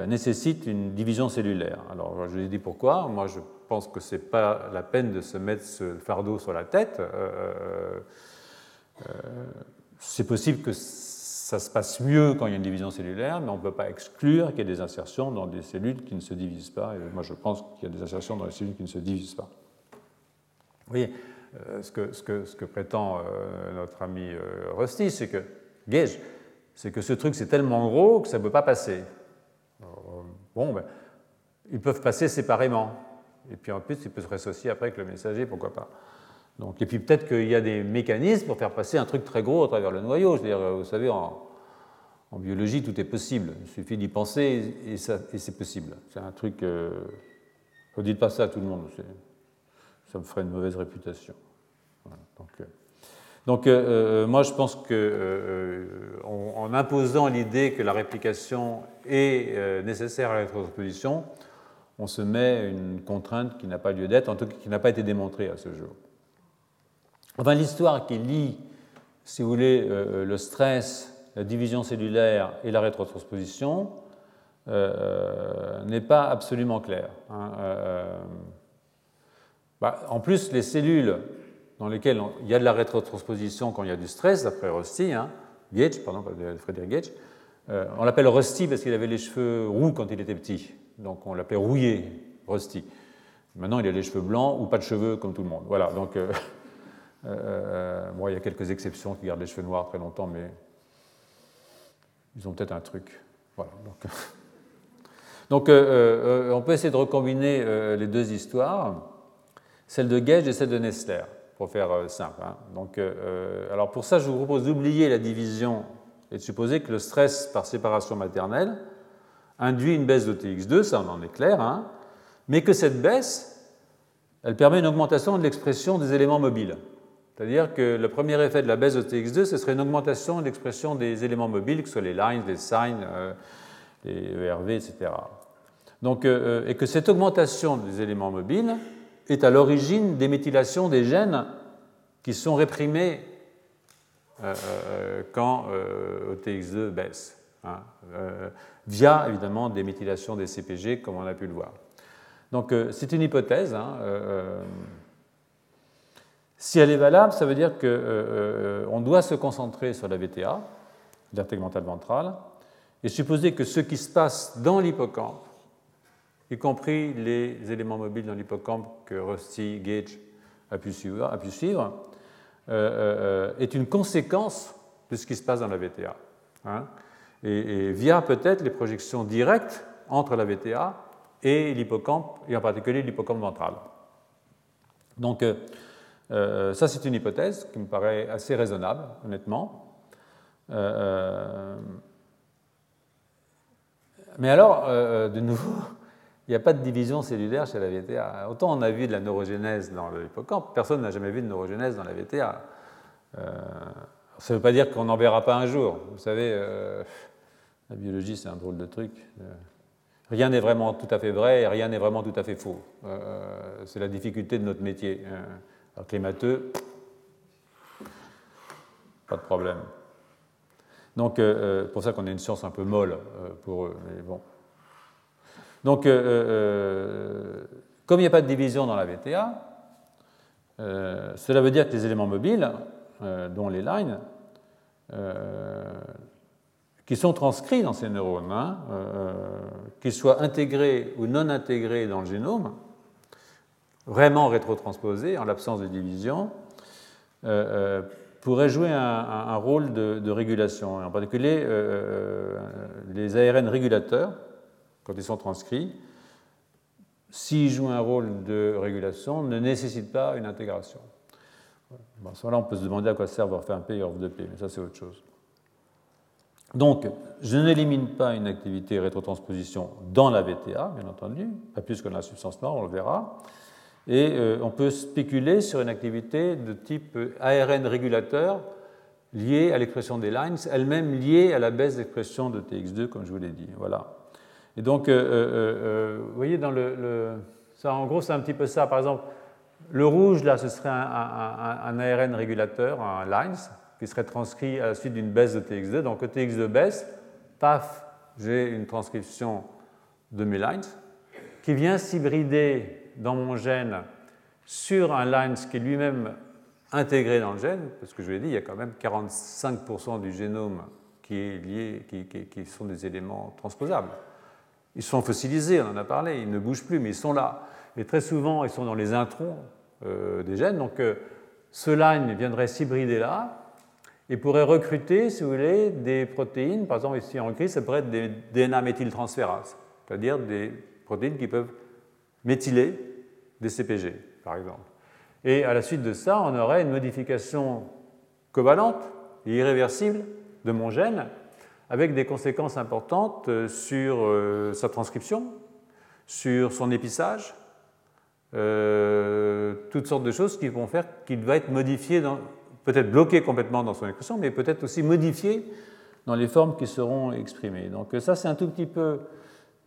nécessite une division cellulaire. Alors, je vous ai dit pourquoi. Moi, je pense que ce n'est pas la peine de se mettre ce fardeau sur la tête. Euh, euh, euh, c'est possible que ça se passe mieux quand il y a une division cellulaire, mais on ne peut pas exclure qu'il y ait des insertions dans des cellules qui ne se divisent pas. Moi, je pense qu'il y a des insertions dans les cellules qui ne se divisent pas. Vous voyez, ce que, prétend notre ami Rusty, c'est que, c'est que ce truc, c'est tellement gros que ça ne peut pas passer. Bon, ben, ils peuvent passer séparément. Et puis en plus, il peut se associer après avec le messager, pourquoi pas. Donc, et puis peut-être qu'il y a des mécanismes pour faire passer un truc très gros à travers le noyau. C'est-à-dire, vous savez, en, biologie, tout est possible. Il suffit d'y penser et, c'est possible. C'est un truc. Euh, ne dites pas ça à tout le monde. Ça me ferait une mauvaise réputation. Donc, euh, donc euh, moi, je pense que en, imposant l'idée que la réplication est nécessaire à la transposition, on se met une contrainte qui n'a pas lieu d'être, en tout cas qui n'a pas été démontrée à ce jour. Enfin, l'histoire qui lie, si vous voulez, euh, euh, le stress, la division cellulaire et la rétrotransposition euh, n'est pas absolument claire. Hein, bah, en plus, les cellules dans lesquelles il y a de la rétrotransposition quand il y a du stress, d'après Rusty, hein, Gage, pardon, Frédéric Gage, on l'appelle Rusty parce qu'il avait les cheveux roux quand il était petit donc on l'appelait rouillé, Rusty. Maintenant, il a les cheveux blancs ou pas de cheveux comme tout le monde. Voilà, donc euh, euh, il y a quelques exceptions qui gardent les cheveux noirs très longtemps, mais ils ont peut-être un truc. Voilà, donc, euh, on peut essayer de recombiner les deux histoires, celle de Gage et celle de Nestler, pour faire simple. Hein. Donc, alors pour ça, je vous propose d'oublier la division et de supposer que le stress par séparation maternelle induit une baisse de TX2, ça on en est clair, hein, mais que cette baisse, elle permet une augmentation de l'expression des éléments mobiles. C'est-à-dire que le premier effet de la baisse de TX2, ce serait une augmentation de l'expression des éléments mobiles, que ce soit les lines, les signs, euh, les ERV, etc. Donc, euh, euh, et que cette augmentation des éléments mobiles est à l'origine des méthylations des gènes qui sont réprimés quand OTX2 baisse. Hein via évidemment des méthylations des CPG, comme on a pu le voir. Donc euh, c'est une hypothèse. Hein, euh, euh, si elle est valable, ça veut dire qu'on doit se concentrer sur la VTA, tegmentale ventrale, et supposer que ce qui se passe dans l'hippocampe, y compris les éléments mobiles dans l'hippocampe que Rusty Gage a pu suivre, a pu suivre est une conséquence de ce qui se passe dans la VTA. Hein et, via peut-être les projections directes entre la VTA et l'hippocampe, et en particulier l'hippocampe ventral. Donc, euh, euh, ça, c'est une hypothèse qui me paraît assez raisonnable, honnêtement. mais alors, de nouveau, il n'y a pas de division cellulaire chez la VTA. Autant on a vu de la neurogénèse dans l'hippocampe, personne n'a jamais vu de neurogénèse dans la VTA. ça ne veut pas dire qu'on n'en verra pas un jour. Vous savez, la biologie, c'est un drôle de truc. Rien n'est vraiment tout à fait vrai et rien n'est vraiment tout à fait faux. Euh, c'est la difficulté de notre métier. Euh, alors matheux, pas de problème. Donc, euh, pour ça qu'on a une science un peu molle pour eux. Mais bon. Donc, comme il n'y a pas de division dans la VTA, cela veut dire que les éléments mobiles, dont les lines, qui sont transcrits dans ces neurones, hein, euh, qu'ils soient intégrés ou non intégrés dans le génome, vraiment rétrotransposés en l'absence de division, euh, euh, pourraient jouer un, rôle de, régulation. en particulier, les ARN régulateurs, quand ils sont transcrits, s'ils jouent un rôle de régulation, ne nécessitent pas une intégration. Bon, à ce moment-là, on peut se demander à quoi sert faire un P off de P, mais ça, c'est autre chose. Donc, je n'élimine pas une activité rétrotransposition dans la VTA, bien entendu, pas plus que dans la substance noire, on le verra. Et euh, on peut spéculer sur une activité de type ARN régulateur liée à l'expression des lines, elle-même liée à la baisse d'expression de TX2, comme je vous l'ai dit. Voilà. Et donc, euh, euh, vous voyez, dans le, ça, en gros, c'est un petit peu ça. Par exemple, le rouge, là, ce serait un, ARN régulateur, un lines, qui serait transcrit à la suite d'une baisse de TX2. Donc, quand TX2 baisse, paf, j'ai une transcription de mes lines qui vient s'hybrider dans mon gène sur un lines qui est lui-même intégré dans le gène, parce que je vous l'ai dit, il y a quand même 45% du génome qui est lié, qui, sont des éléments transposables. Ils sont fossilisés, on en a parlé, ils ne bougent plus, mais ils sont là. Et très souvent, ils sont dans les introns euh, des gènes. Donc, euh, ce line viendrait s'hybrider là, et pourrait recruter, si vous voulez, des protéines, par exemple ici en gris, ça pourrait être des DNA méthyltransférases, c'est-à-dire des protéines qui peuvent méthyler des CPG, par exemple. Et à la suite de ça, on aurait une modification covalente et irréversible de mon gène, avec des conséquences importantes sur euh, sa transcription, sur son épissage, euh, toutes sortes de choses qui vont faire qu'il va être modifié peut-être bloqué complètement dans son expression, mais peut-être aussi modifié dans les formes qui seront exprimées. Donc ça, c'est un tout petit peu,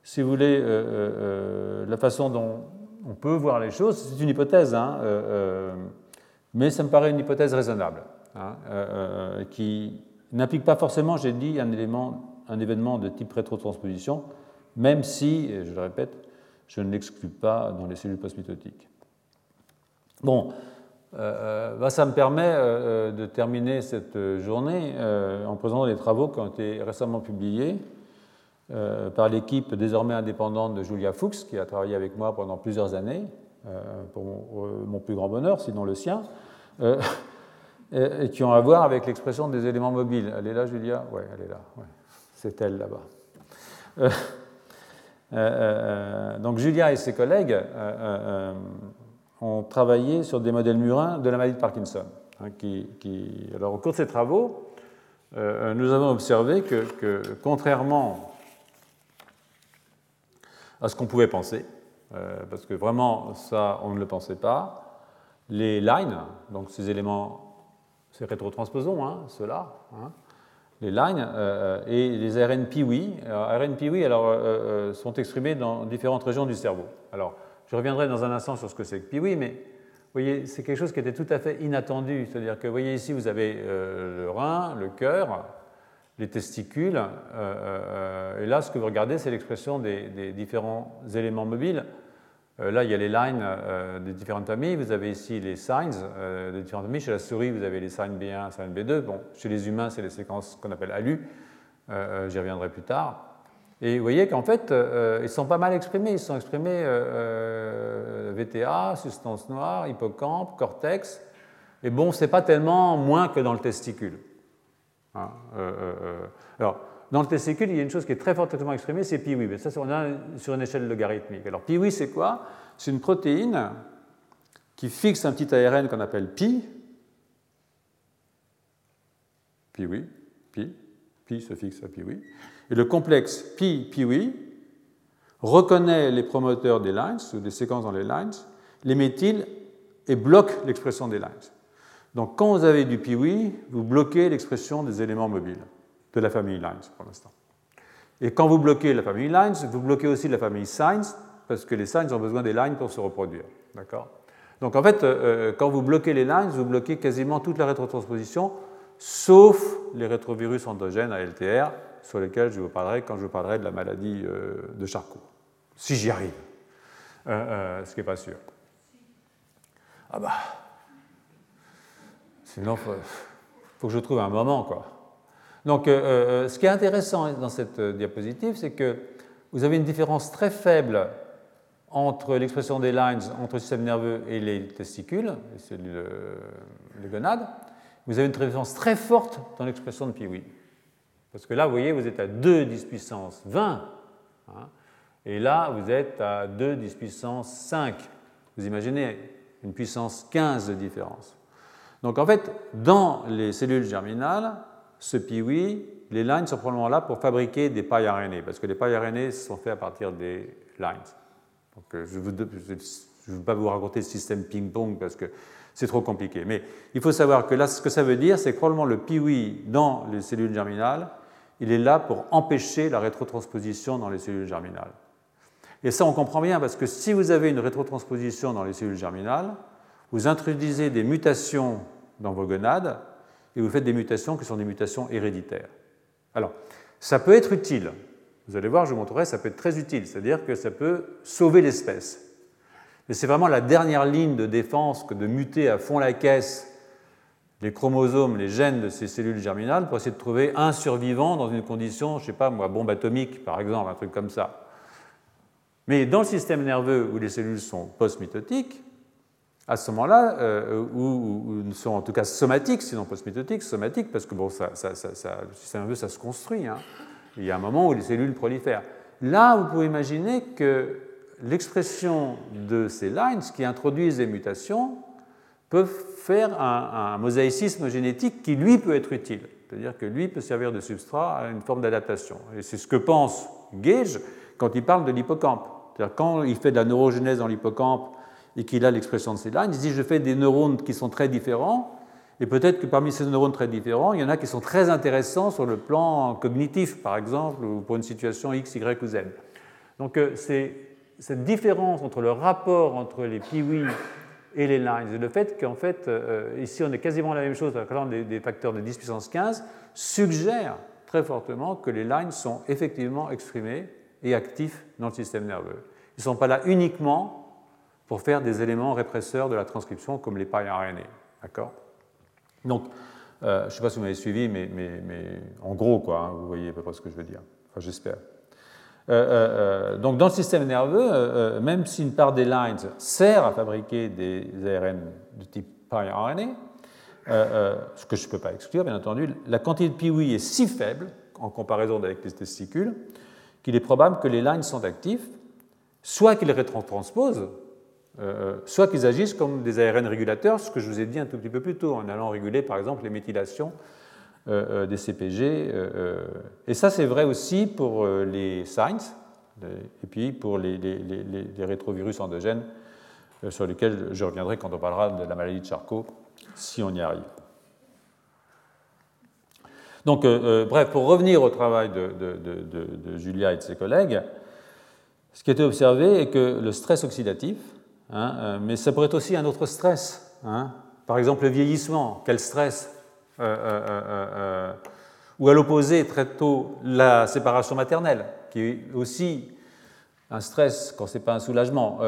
si vous voulez, euh, euh, euh, la façon dont on peut voir les choses. C'est une hypothèse, hein, mais ça me paraît une hypothèse raisonnable, hein, qui n'implique pas forcément, j'ai dit, un, élément, un événement de type rétrotransposition, même si, je le répète, je ne l'exclus pas dans les cellules postmitotiques. Bon, euh, euh, bah, ça me permet euh, de terminer cette journée en présentant des travaux qui ont été récemment publiés par l'équipe désormais indépendante de Julia Fuchs, qui a travaillé avec moi pendant plusieurs années, pour mon, plus grand bonheur, sinon le sien, qui ont à voir avec l'expression des éléments mobiles. Elle est là, Julia? Oui, elle est là. C'est elle là-bas. donc Julia et ses collègues ont travaillé sur des modèles murins de la maladie de Parkinson. Hein, Alors, au cours de ces travaux, euh, nous avons observé que, contrairement à ce qu'on pouvait penser, euh, parce que vraiment, ça, on ne le pensait pas, les lines, donc ces éléments, ces rétrotransposons, hein, ceux-là, hein, les lines euh, et les ARN PIWI. ARN PIWI alors, sont exprimés dans différentes régions du cerveau. Alors, je reviendrai dans un instant sur ce que c'est que Piwi, mais voyez, c'est quelque chose qui était tout à fait inattendu. C'est-à-dire que, vous voyez ici, vous avez euh, le rein, le cœur, les testicules, euh, euh, et là, ce que vous regardez, c'est l'expression des, différents éléments mobiles. Là, il y a les lines des différentes familles. Vous avez ici les signs des différentes familles. Chez la souris, vous avez les signs B1, signs B2. Bon, chez les humains, c'est les séquences qu'on appelle ALU. J'y reviendrai plus tard. Et vous voyez qu'en fait, euh, ils sont pas mal exprimés. Ils sont exprimés euh, euh, VTA, substance noire, hippocampe, cortex. Et bon, c'est pas tellement moins que dans le testicule. Hein, alors, dans le testicule, il y a une chose qui est très fortement exprimée, c'est PIWI. Mais ça, on a sur une échelle logarithmique. Alors, PIWI, c'est quoi? C'est une protéine qui fixe un petit ARN qu'on appelle pi. PIWI, pi, pi se fixe à pi oui, et le complexe pi pi oui reconnaît les promoteurs des lines, ou des séquences dans les lines, les méthyl et bloque l'expression des lines. Donc quand vous avez du pi oui, vous bloquez l'expression des éléments mobiles de la famille lines pour l'instant. Et quand vous bloquez la famille lines, vous bloquez aussi la famille signs, parce que les signs ont besoin des lines pour se reproduire. D'accord? Donc en fait, euh, euh, quand vous bloquez les lines, vous bloquez quasiment toute la rétrotransposition, sauf les rétrovirus endogènes à LTR, sur lesquels je vous parlerai quand je vous parlerai de la maladie euh, de Charcot. Si j'y arrive. ce qui n'est pas sûr. Ah bah. Sinon, il faut, faut, que je trouve un moment, quoi. Donc, ce qui est intéressant dans cette diapositive, c'est que vous avez une différence très faible entre l'expression des lines entre le système nerveux et les testicules, les cellules, les gonades, vous avez une différence très forte dans l'expression de Piwi. Parce que là, vous voyez, vous êtes à 2 10 puissance 20, hein, et là, vous êtes à 2 10 puissance 5. Vous imaginez une puissance 15 de différence. Donc en fait, dans les cellules germinales, ce Piwi, les lines sont probablement là pour fabriquer des pailles RNA, parce que les pailles RNA sont faites à partir des lines. Euh, je ne veux pas vous raconter le système ping-pong parce que c'est trop compliqué. Mais il faut savoir que là, ce que ça veut dire, c'est que probablement le piwi dans les cellules germinales, il est là pour empêcher la rétrotransposition dans les cellules germinales. Et ça, on comprend bien parce que si vous avez une rétrotransposition dans les cellules germinales, vous introduisez des mutations dans vos gonades et vous faites des mutations qui sont des mutations héréditaires. Alors, ça peut être utile vous allez voir, je vous montrerai, ça peut être très utile, c'est-à-dire que ça peut sauver l'espèce. Mais c'est vraiment la dernière ligne de défense que de muter à fond la caisse les chromosomes, les gènes de ces cellules germinales pour essayer de trouver un survivant dans une condition, je ne sais pas moi, bombe atomique par exemple, un truc comme ça. Mais dans le système nerveux où les cellules sont post-mitotiques, à ce moment-là, euh, ou, sont en tout cas somatiques, sinon post-mitotiques, somatiques, parce que bon, ça, ça, ça, le système nerveux, ça se construit. Hein. Il y a un moment où les cellules prolifèrent. Là, vous pouvez imaginer que l'expression de ces lines qui introduisent des mutations peuvent faire un, mosaïcisme génétique qui, lui, peut être utile. C'est-à-dire que lui peut servir de substrat à une forme d'adaptation. Et c'est ce que pense Gage quand il parle de l'hippocampe. C'est-à-dire quand il fait de la neurogénèse dans l'hippocampe et qu'il a l'expression de ces lines, dit je fais des neurones qui sont très différents, et peut-être que parmi ces neurones très différents, il y en a qui sont très intéressants sur le plan cognitif, par exemple, ou pour une situation X, Y ou Z. Donc euh, cette différence entre le rapport entre les piwis et les lines, et le fait qu'en fait, euh, ici on est quasiment la même chose avec des, des facteurs de 10 puissance 15, suggère très fortement que les lines sont effectivement exprimés et actifs dans le système nerveux. Ils ne sont pas là uniquement pour faire des éléments répresseurs de la transcription comme les pailles. D'accord? Donc, euh, je ne sais pas si vous m'avez suivi, mais, en gros, quoi, hein, vous voyez à peu près ce que je veux dire. Enfin, j'espère. Euh, euh, donc, dans le système nerveux, même si une part des lines sert à fabriquer des ARN de type RNA, ce que je ne peux pas exclure, bien entendu, la quantité de piwi est si faible en comparaison avec les testicules qu'il est probable que les lines sont actifs, soit qu'ils rétrotransposent, euh, soit qu'ils agissent comme des ARN régulateurs, ce que je vous ai dit un tout petit peu plus tôt, en allant réguler par exemple les méthylations euh, euh, des CPG. et ça, c'est vrai aussi pour les SINES et puis pour les, rétrovirus endogènes, sur lesquels je reviendrai quand on parlera de la maladie de Charcot, si on y arrive. Donc, bref, pour revenir au travail de, de, Julia et de ses collègues, ce qui a été observé est que le stress oxydatif, Hein, euh, mais ça pourrait être aussi un autre stress. Hein. Par exemple, le vieillissement, quel stress euh, euh, Ou à l'opposé, très tôt, la séparation maternelle, qui est aussi un stress quand ce n'est pas un soulagement,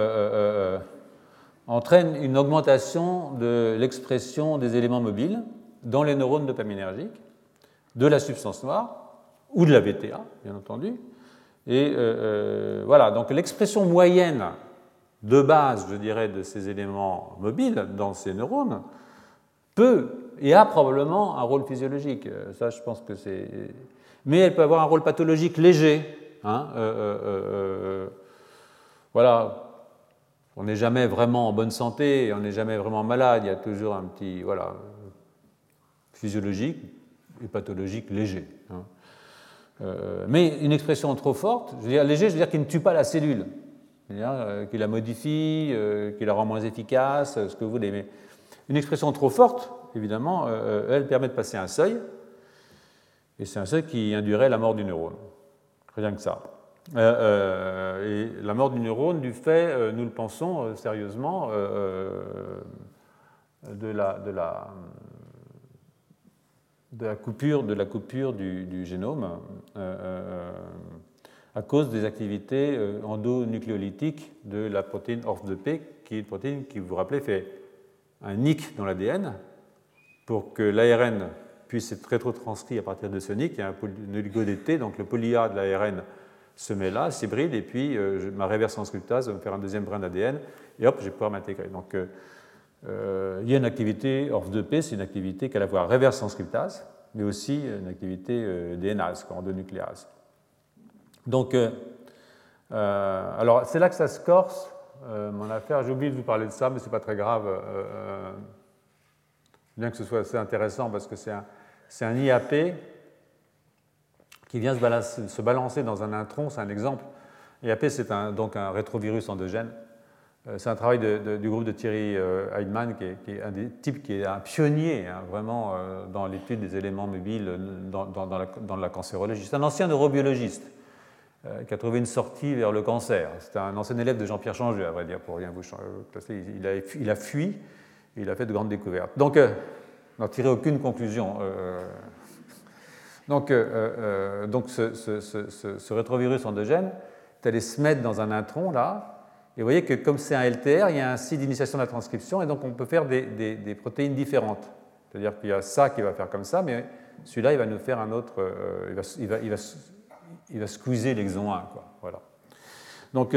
entraîne une augmentation de l'expression des éléments mobiles dans les neurones dopaminergiques, de la substance noire ou de la VTA, bien entendu. Et voilà, donc l'expression moyenne de base, je dirais, de ces éléments mobiles dans ces neurones peut et a probablement un rôle physiologique. Euh, ça, je pense que c'est. Mais elle peut avoir un rôle pathologique léger. Hein, euh, euh, voilà. On n'est jamais vraiment en bonne santé, on n'est jamais vraiment malade. Il y a toujours un petit, voilà, physiologique, pathologique léger. Hein. mais une expression trop forte, je veux dire léger, je veux dire qu'il ne tue pas la cellule, qu'il la modifie, qu'il la rend moins efficace, ce que vous voulez. Mais une expression trop forte, évidemment, elle permet de passer un seuil, et c'est un seuil qui induirait la mort du neurone. Rien que ça. Euh, euh, et la mort du neurone du fait, euh, nous le pensons sérieusement, de, la, coupure, de la coupure du, génome à cause des activités endonucléolytiques de la protéine ORF2P, qui est une protéine qui, vous vous rappelez, fait un nick dans l'ADN pour que l'ARN puisse être rétrotranscrit à partir de ce nick. Il y a un oligo donc le poly-A de l'ARN se met là, s'hybride, et puis euh, ma reverse transcriptase va me faire un deuxième brin d'ADN, et hop, je vais pouvoir m'intégrer. Donc, euh, euh, il y a une activité ORF2P, c'est une activité qui a la fois reverse transcriptase, mais aussi une activité DNase, endonucléase. Donc, alors c'est là que ça se corse, mon affaire. J'ai oublié de vous parler de ça, mais ce n'est pas très grave, bien que ce soit assez intéressant parce que c'est un, un IAP qui vient se balancer, dans un intron, c'est un exemple. IAP, c'est donc un rétrovirus endogène. Euh, c'est un travail du groupe de Thierry euh, Heidmann, qui est, un des types qui est un pionnier hein, vraiment euh, dans l'étude des éléments mobiles dans, la, cancérologie. C'est un ancien neurobiologiste qui a trouvé une sortie vers le cancer. C'était un ancien élève de Jean-Pierre Changeux, à vrai dire, pour rien vous placer. Il a, fui et il a fait de grandes découvertes. Donc, n'en tiré aucune conclusion donc, euh, euh, donc ce, rétrovirus endogène est allé se mettre dans un intron là, et vous voyez que comme c'est un LTR, il y a un site d'initiation de la transcription, et donc on peut faire des, protéines différentes. C'est-à-dire qu'il y a ça qui va faire comme ça, mais celui-là, il va nous faire un autre, euh, il, va, squeezer l'exon 1. Quoi. Voilà. Donc,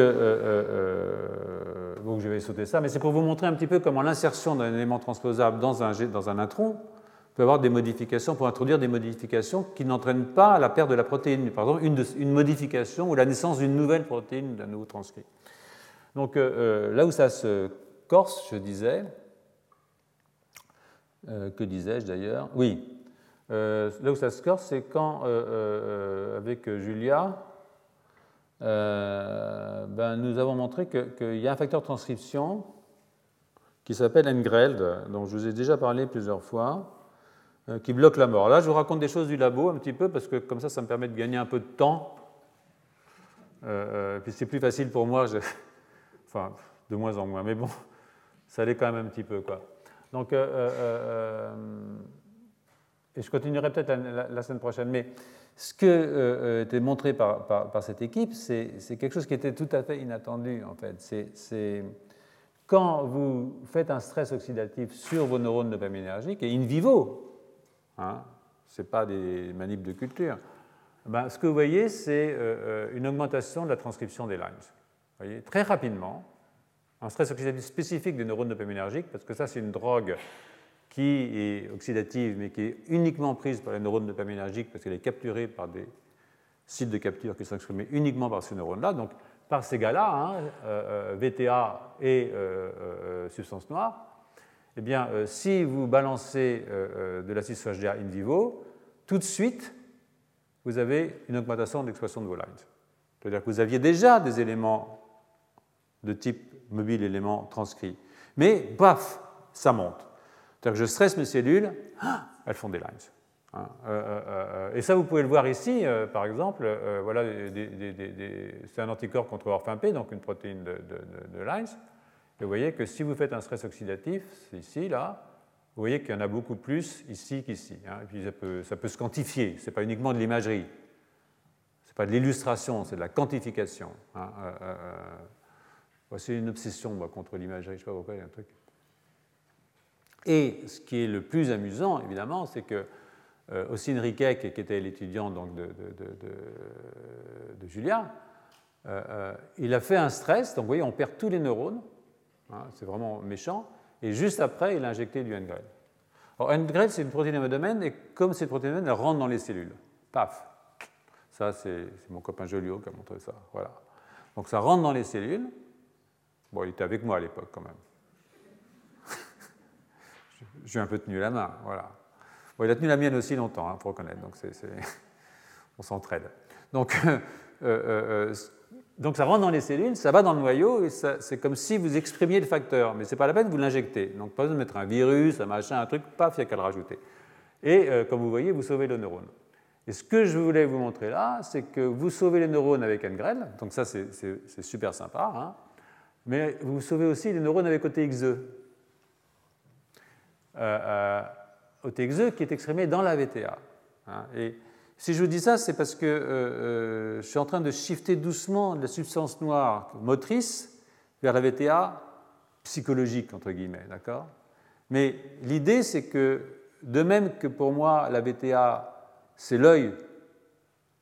donc, je vais sauter ça, mais c'est pour vous montrer un petit peu comment l'insertion d'un élément transposable dans un, dans un intron peut avoir des modifications, pour introduire des modifications qui n'entraînent pas la perte de la protéine, par exemple une, une modification ou la naissance d'une nouvelle protéine d'un nouveau transcrit. Donc euh, euh, là où ça se corse, je disais, euh, que disais-je d'ailleurs? Oui, là où ça se c'est quand, avec Julia, ben, nous avons montré qu'il y a un facteur de transcription qui s'appelle NGRELD, dont je vous ai déjà parlé plusieurs fois, euh, qui bloque la mort. Là, je vous raconte des choses du labo un petit peu, parce que comme ça, ça me permet de gagner un peu de temps. Euh, euh, puis c'est plus facile pour moi, enfin, de moins en moins, mais bon, ça allait quand même un petit peu. Quoi. Donc, et je continuerai peut-être la, semaine prochaine, mais ce qui a été montré par, cette équipe, c'est quelque chose qui était tout à fait inattendu, en fait. C'est quand vous faites un stress oxydatif sur vos neurones dopaminergiques, et in vivo, hein, ce n'est pas des manips de culture, ben, ce que vous voyez, c'est euh, euh, une augmentation de la transcription des lines. Vous voyez, très rapidement, un stress oxydatif spécifique des neurones dopaminergiques, parce que ça, c'est une drogue qui est oxydative, mais qui est uniquement prise par les neurones dopaminergiques, parce qu'elle est capturée par des sites de capture qui sont exprimés uniquement par ces neurones-là. Donc, par ces gars-là, hein, euh, VTA et substance noire, eh bien, euh, si vous balancez euh, euh, de l'acide PHDA in vivo, tout de suite, vous avez une augmentation de l'expression de vos lines. C'est-à-dire que vous aviez déjà des éléments de type mobile, éléments transcrits. Mais, paf, ça monte. C'est-à-dire que je stresse mes cellules, ah, elles font des lines. Hein. et ça, vous pouvez le voir ici, par exemple. voilà, c'est un anticorps contre orphin-P, donc une protéine de, de lines. Et vous voyez que si vous faites un stress oxydatif, ici, là, vous voyez qu'il y en a beaucoup plus ici qu'ici. Hein. Et puis ça peut, ça peut se quantifier, ce n'est pas uniquement de l'imagerie. Ce n'est pas de l'illustration, c'est de la quantification. Hein. Euh, euh, euh. c'est une obsession moi, contre l'imagerie, je ne sais pas pourquoi, il y a un truc. Et ce qui est le plus amusant, évidemment, c'est que euh, Riquet, qui était l'étudiant de, de, Julia, il a fait un stress, donc vous voyez, on perd tous les neurones, Hein, c'est vraiment méchant. Et juste après, il a injecté du NGREL. Alors, NGREL, c'est une protéine hémodomaine, et comme cette protéine elle rentre dans les cellules. Paf Ça, c'est mon copain Joliot qui a montré ça. Voilà. Donc, ça rentre dans les cellules. Bon, il était avec moi à l'époque, quand même. J'ai un peu tenu la main, voilà. il a tenu la mienne aussi longtemps, il hein, faut reconnaître, donc on s'entraide. Donc, donc ça rentre dans les cellules, ça va dans le noyau, et c'est comme si vous exprimiez le facteur, mais ce n'est pas la peine, vous l'injectez. Donc pas besoin de mettre un virus, un machin, un truc, paf, il n'y a qu'à le rajouter. Et comme vous voyez, vous sauvez le neurone. Et ce que je voulais vous montrer là, c'est que vous sauvez les neurones avec NGREL, donc ça c'est super sympa, hein, mais vous sauvez aussi les neurones avec OTXE. Euh, euh, OTXE qui est exprimé dans la VTA. Hein. et si je vous dis ça, c'est parce que euh, je suis en train de shifter doucement la substance noire motrice vers la VTA psychologique, entre guillemets, d'accord? Mais l'idée, c'est que, de même que pour moi, la VTA c'est l'œil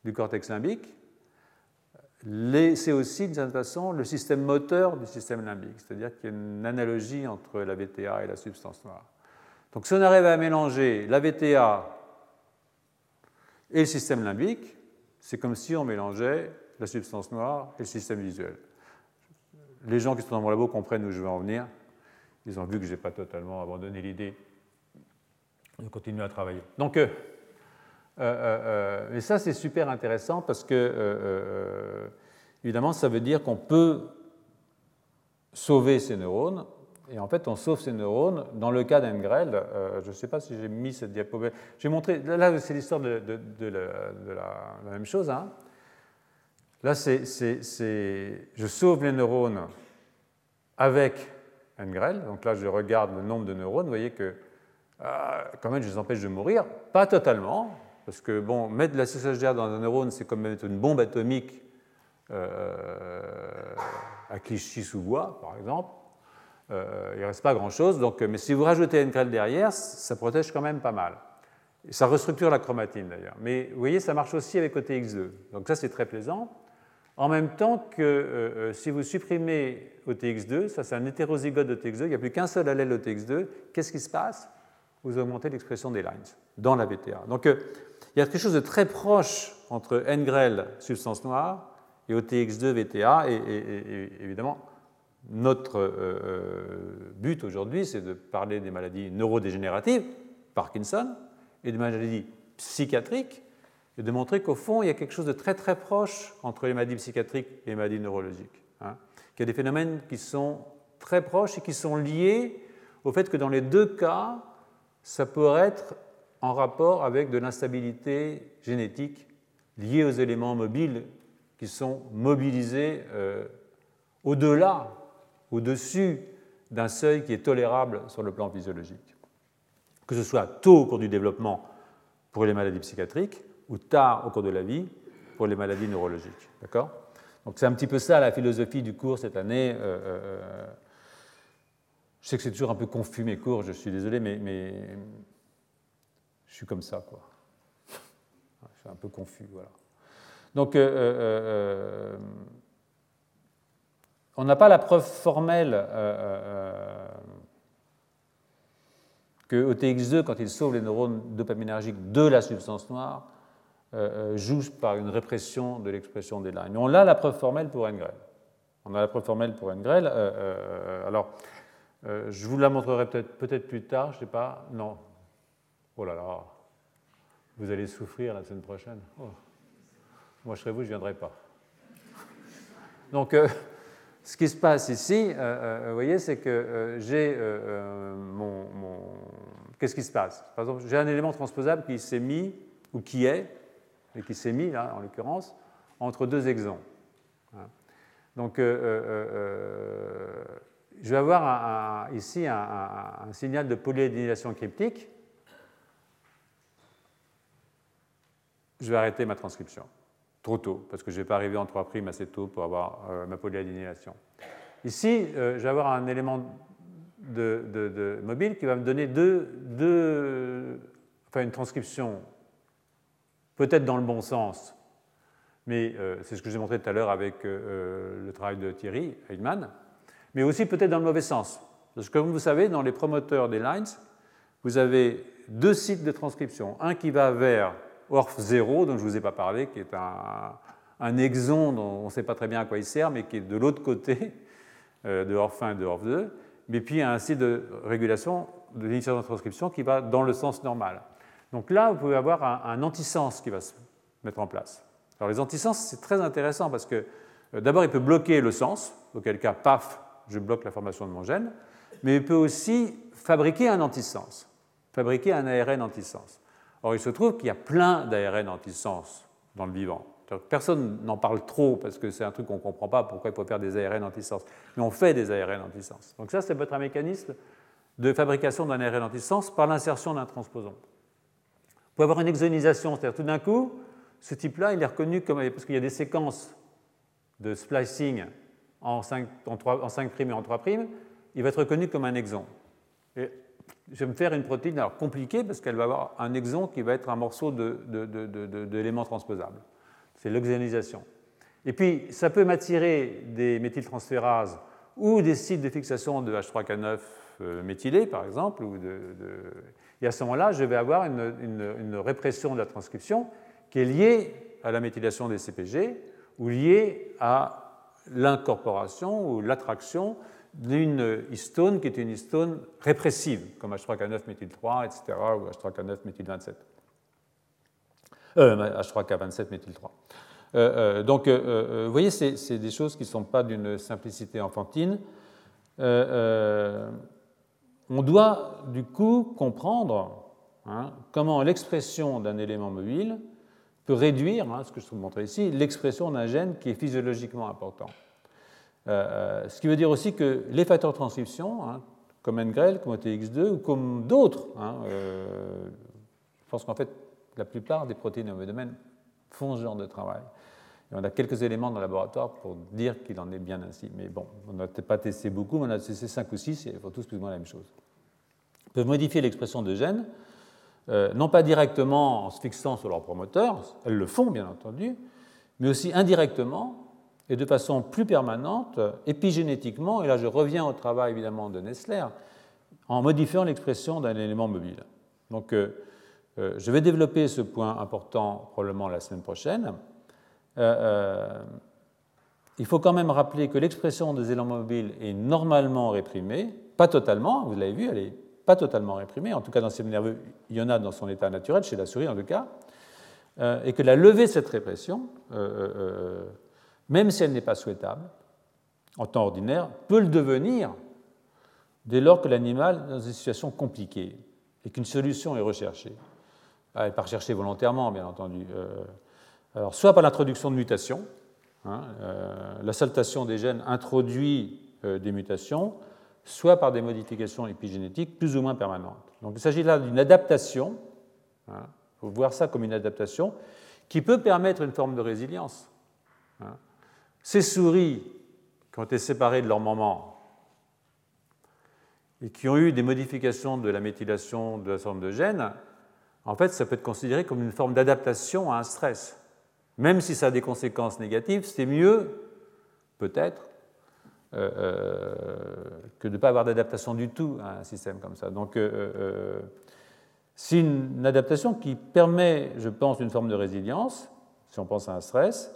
du cortex limbique, c'est aussi d'une certaine façon le système moteur du système limbique, c'est-à-dire qu'il y a une analogie entre la VTA et la substance noire. Donc si on arrive à mélanger la VTA et le système limbique, c'est comme si on mélangeait la substance noire et le système visuel. Les gens qui sont dans mon labo comprennent où je veux en venir. Ils ont vu que je n'ai pas totalement abandonné l'idée de continuer à travailler. Donc, euh, euh, euh, et ça, c'est super intéressant parce que, évidemment, ça veut dire qu'on peut sauver ces neurones. Et en fait, on sauve ces neurones. Dans le cas d'Engrel, je ne sais pas si j'ai mis cette diapositive. J'ai montré, là, c'est l'histoire de, la, même chose. Hein. Là, c'est, je sauve les neurones avec Engrel. Donc là, je regarde le nombre de neurones. Vous voyez que, quand même, je les empêche de mourir. Pas totalement, parce que bon, mettre de la CSHDR dans un neurone, c'est comme mettre une bombe atomique euh, à Clichy-sous-Bois, par exemple. Euh, il ne reste pas grand-chose. Donc, mais si vous rajoutez une derrière, ça protège quand même pas mal. Et ça restructure la chromatine d'ailleurs. Mais vous voyez, ça marche aussi avec OTX2. Donc ça, c'est très plaisant. En même temps que euh, si vous supprimez OTX2, ça c'est un hétérozygote d'OTX2, il n'y a plus qu'un seul allèle OTX2, qu'est-ce qui se passe? Vous augmentez l'expression des lines dans la VTA. Donc il y a quelque chose de très proche entre NGREL, substance noire, et OTX2, VTA, et, évidemment, notre euh, euh, but aujourd'hui, c'est de parler des maladies neurodégénératives, Parkinson, et des maladies psychiatriques, et de montrer qu'au fond, il y a quelque chose de très très proche entre les maladies psychiatriques et les maladies neurologiques. Hein. qu'il y a des phénomènes qui sont très proches et qui sont liés au fait que dans les deux cas, ça pourrait être en rapport avec de l'instabilité génétique liée aux éléments mobiles qui sont mobilisés euh, au-delà, au-dessus d'un seuil qui est tolérable sur le plan physiologique. Que ce soit tôt au cours du développement pour les maladies psychiatriques ou tard au cours de la vie pour les maladies neurologiques. D'accord? Donc c'est un petit peu ça la philosophie du cours cette année. Euh, euh, je sais que c'est toujours un peu confus mes cours, je suis désolé, mais, je suis comme ça, quoi. Je suis un peu confus, voilà. Donc, euh, euh, euh, on n'a pas la preuve formelle que OTX2, quand il sauve les neurones dopaminergiques de la substance noire, joue par une répression de l'expression des lignes. On a la preuve formelle pour NGREL. On a la preuve formelle pour NGREL. alors, je vous la montrerai peut-être peut plus tard, je ne sais pas. Non, Oh là là, vous allez souffrir la semaine prochaine. Oh. Moi, je serais vous, je ne viendrai pas. Donc, euh, ce qui se passe ici, euh, euh, vous voyez, c'est que j'ai mon, Qu'est-ce qui se passe? Par exemple, j'ai un élément transposable qui s'est mis, ou qui est, et qui s'est mis, là, en l'occurrence, entre deux exons. Donc, je vais avoir ici un, signal de polyadénylisation cryptique je vais arrêter ma transcription. Trop tôt, parce que je ne vais pas arriver en 3' assez tôt pour avoir euh, ma polyadénylation. Ici, euh, je vais avoir un élément de, mobile qui va me donner deux, une transcription peut-être dans le bon sens, mais euh, c'est ce que j'ai montré tout à l'heure avec le travail de Thierry Heidman, mais aussi peut-être dans le mauvais sens. Parce que comme vous savez, dans les promoteurs des lines, vous avez deux sites de transcription. Un qui va vers ORF0, dont je ne vous ai pas parlé, qui est un, exon dont on ne sait pas très bien à quoi il sert, mais qui est de l'autre côté euh, de ORF1 et de ORF2, mais puis un site de régulation de l'initiation de transcription qui va dans le sens normal. Donc là, vous pouvez avoir un, un antisens qui va se mettre en place. Alors les antisens, c'est très intéressant parce que euh, d'abord, il peut bloquer le sens, auquel cas, paf, je bloque la formation de mon gène, mais il peut aussi fabriquer un antisens, fabriquer un ARN antisens. Or, il se trouve qu'il y a plein d'ARN antisens dans le vivant. Personne n'en parle trop parce que c'est un truc qu'on ne comprend pas pourquoi il faut faire des ARN antisens. Mais on fait des ARN antisens. Donc ça, c'est votre mécanisme de fabrication d'un ARN antisens par l'insertion d'un transposon. Vous pouvez avoir une exonisation, c'est-à-dire tout d'un coup, ce type-là, il est reconnu comme. parce qu'il y a des séquences de splicing en 5, en 5' et en 3', il va être reconnu comme un exon. Et je vais me faire une protéine alors compliquée parce qu'elle va avoir un exon qui va être un morceau d'éléments transposables. C'est l'oxynisation. Et puis, ça peut m'attirer des méthyltransférases ou des sites de fixation de H3K9 euh, méthylés, par exemple. Et à ce moment-là, je vais avoir une, une, répression de la transcription qui est liée à la méthylation des CPG ou liée à l'incorporation ou l'attraction d'une histone qui est une histone répressive, comme H3K9 méthyle3, etc., ou H3K9 méthyle27. Euh, H3K27 méthyle3. Euh, euh, donc, vous voyez, c'est des choses qui ne sont pas d'une simplicité enfantine. on doit, du coup, comprendre hein, comment l'expression d'un élément mobile peut réduire, hein, ce que je vous montrer ici, l'expression d'un gène qui est physiologiquement important. Euh, euh, ce qui veut dire aussi que les facteurs de transcription, hein, comme NGREL, comme OTX2 ou comme d'autres, hein, euh, je pense qu'en fait, la plupart des protéines au domaine font ce genre de travail. On a quelques éléments dans le laboratoire pour dire qu'il en est bien ainsi. Mais bon, on n'a peut-être pas testé beaucoup, mais on a testé 5 ou 6 et ils font tous plus ou moins la même chose. Ils peuvent modifier l'expression de gènes, non pas directement en se fixant sur leur promoteur, elles le font bien entendu, mais aussi indirectement et de façon plus permanente, épigénétiquement, et là je reviens au travail évidemment de Nestler, en modifiant l'expression d'un élément mobile. Donc euh, euh, je vais développer ce point important probablement la semaine prochaine. Euh, il faut quand même rappeler que l'expression des éléments mobiles est normalement réprimée, pas totalement, vous l'avez vu, elle n'est pas totalement réprimée, en tout cas dans le système nerveux, il y en a dans son état naturel, chez la souris en tout cas, et que la levée de cette répression même si elle n'est pas souhaitable en temps ordinaire, peut le devenir dès lors que l'animal est dans une situation compliquée et qu'une solution est recherchée. Elle n'est pas recherchée volontairement, bien entendu. Euh, alors, soit par l'introduction de mutations, hein, euh, la saltation des gènes introduit euh, des mutations, soit par des modifications épigénétiques plus ou moins permanentes. Donc il s'agit là d'une adaptation, il hein, faut voir ça comme une adaptation, qui peut permettre une forme de résilience. Hein. Ces souris qui ont été séparées de leur maman et qui ont eu des modifications de la méthylation de la forme de gènes, en fait, ça peut être considéré comme une forme d'adaptation à un stress. Même si ça a des conséquences négatives, c'est mieux, peut-être, euh, euh, que de ne pas avoir d'adaptation du tout à un système comme ça. Donc, euh, c'est une adaptation qui permet, je pense, une forme de résilience, si on pense à un stress,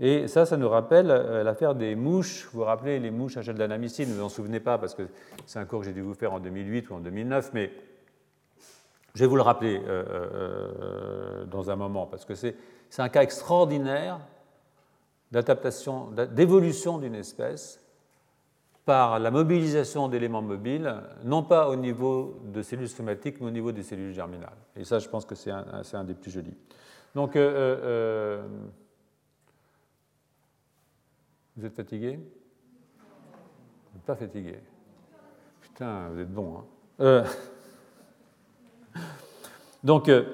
et ça, ça nous rappelle euh, l'affaire des mouches. Vous vous rappelez les mouches à gel d'anamycine Vous vous en souvenez pas parce que c'est un cours que j'ai dû vous faire en 2008 ou en 2009, mais je vais vous le rappeler euh, euh, dans un moment parce que c'est un cas extraordinaire d'adaptation, d'évolution d'une espèce par la mobilisation d'éléments mobiles, non pas au niveau de cellules somatiques, mais au niveau des cellules germinales. Et ça, je pense que c'est un, un, des plus jolis. Donc, vous êtes fatigué? Vous n'êtes pas fatigué? Putain, vous êtes bon. Hein euh, Donc, euh,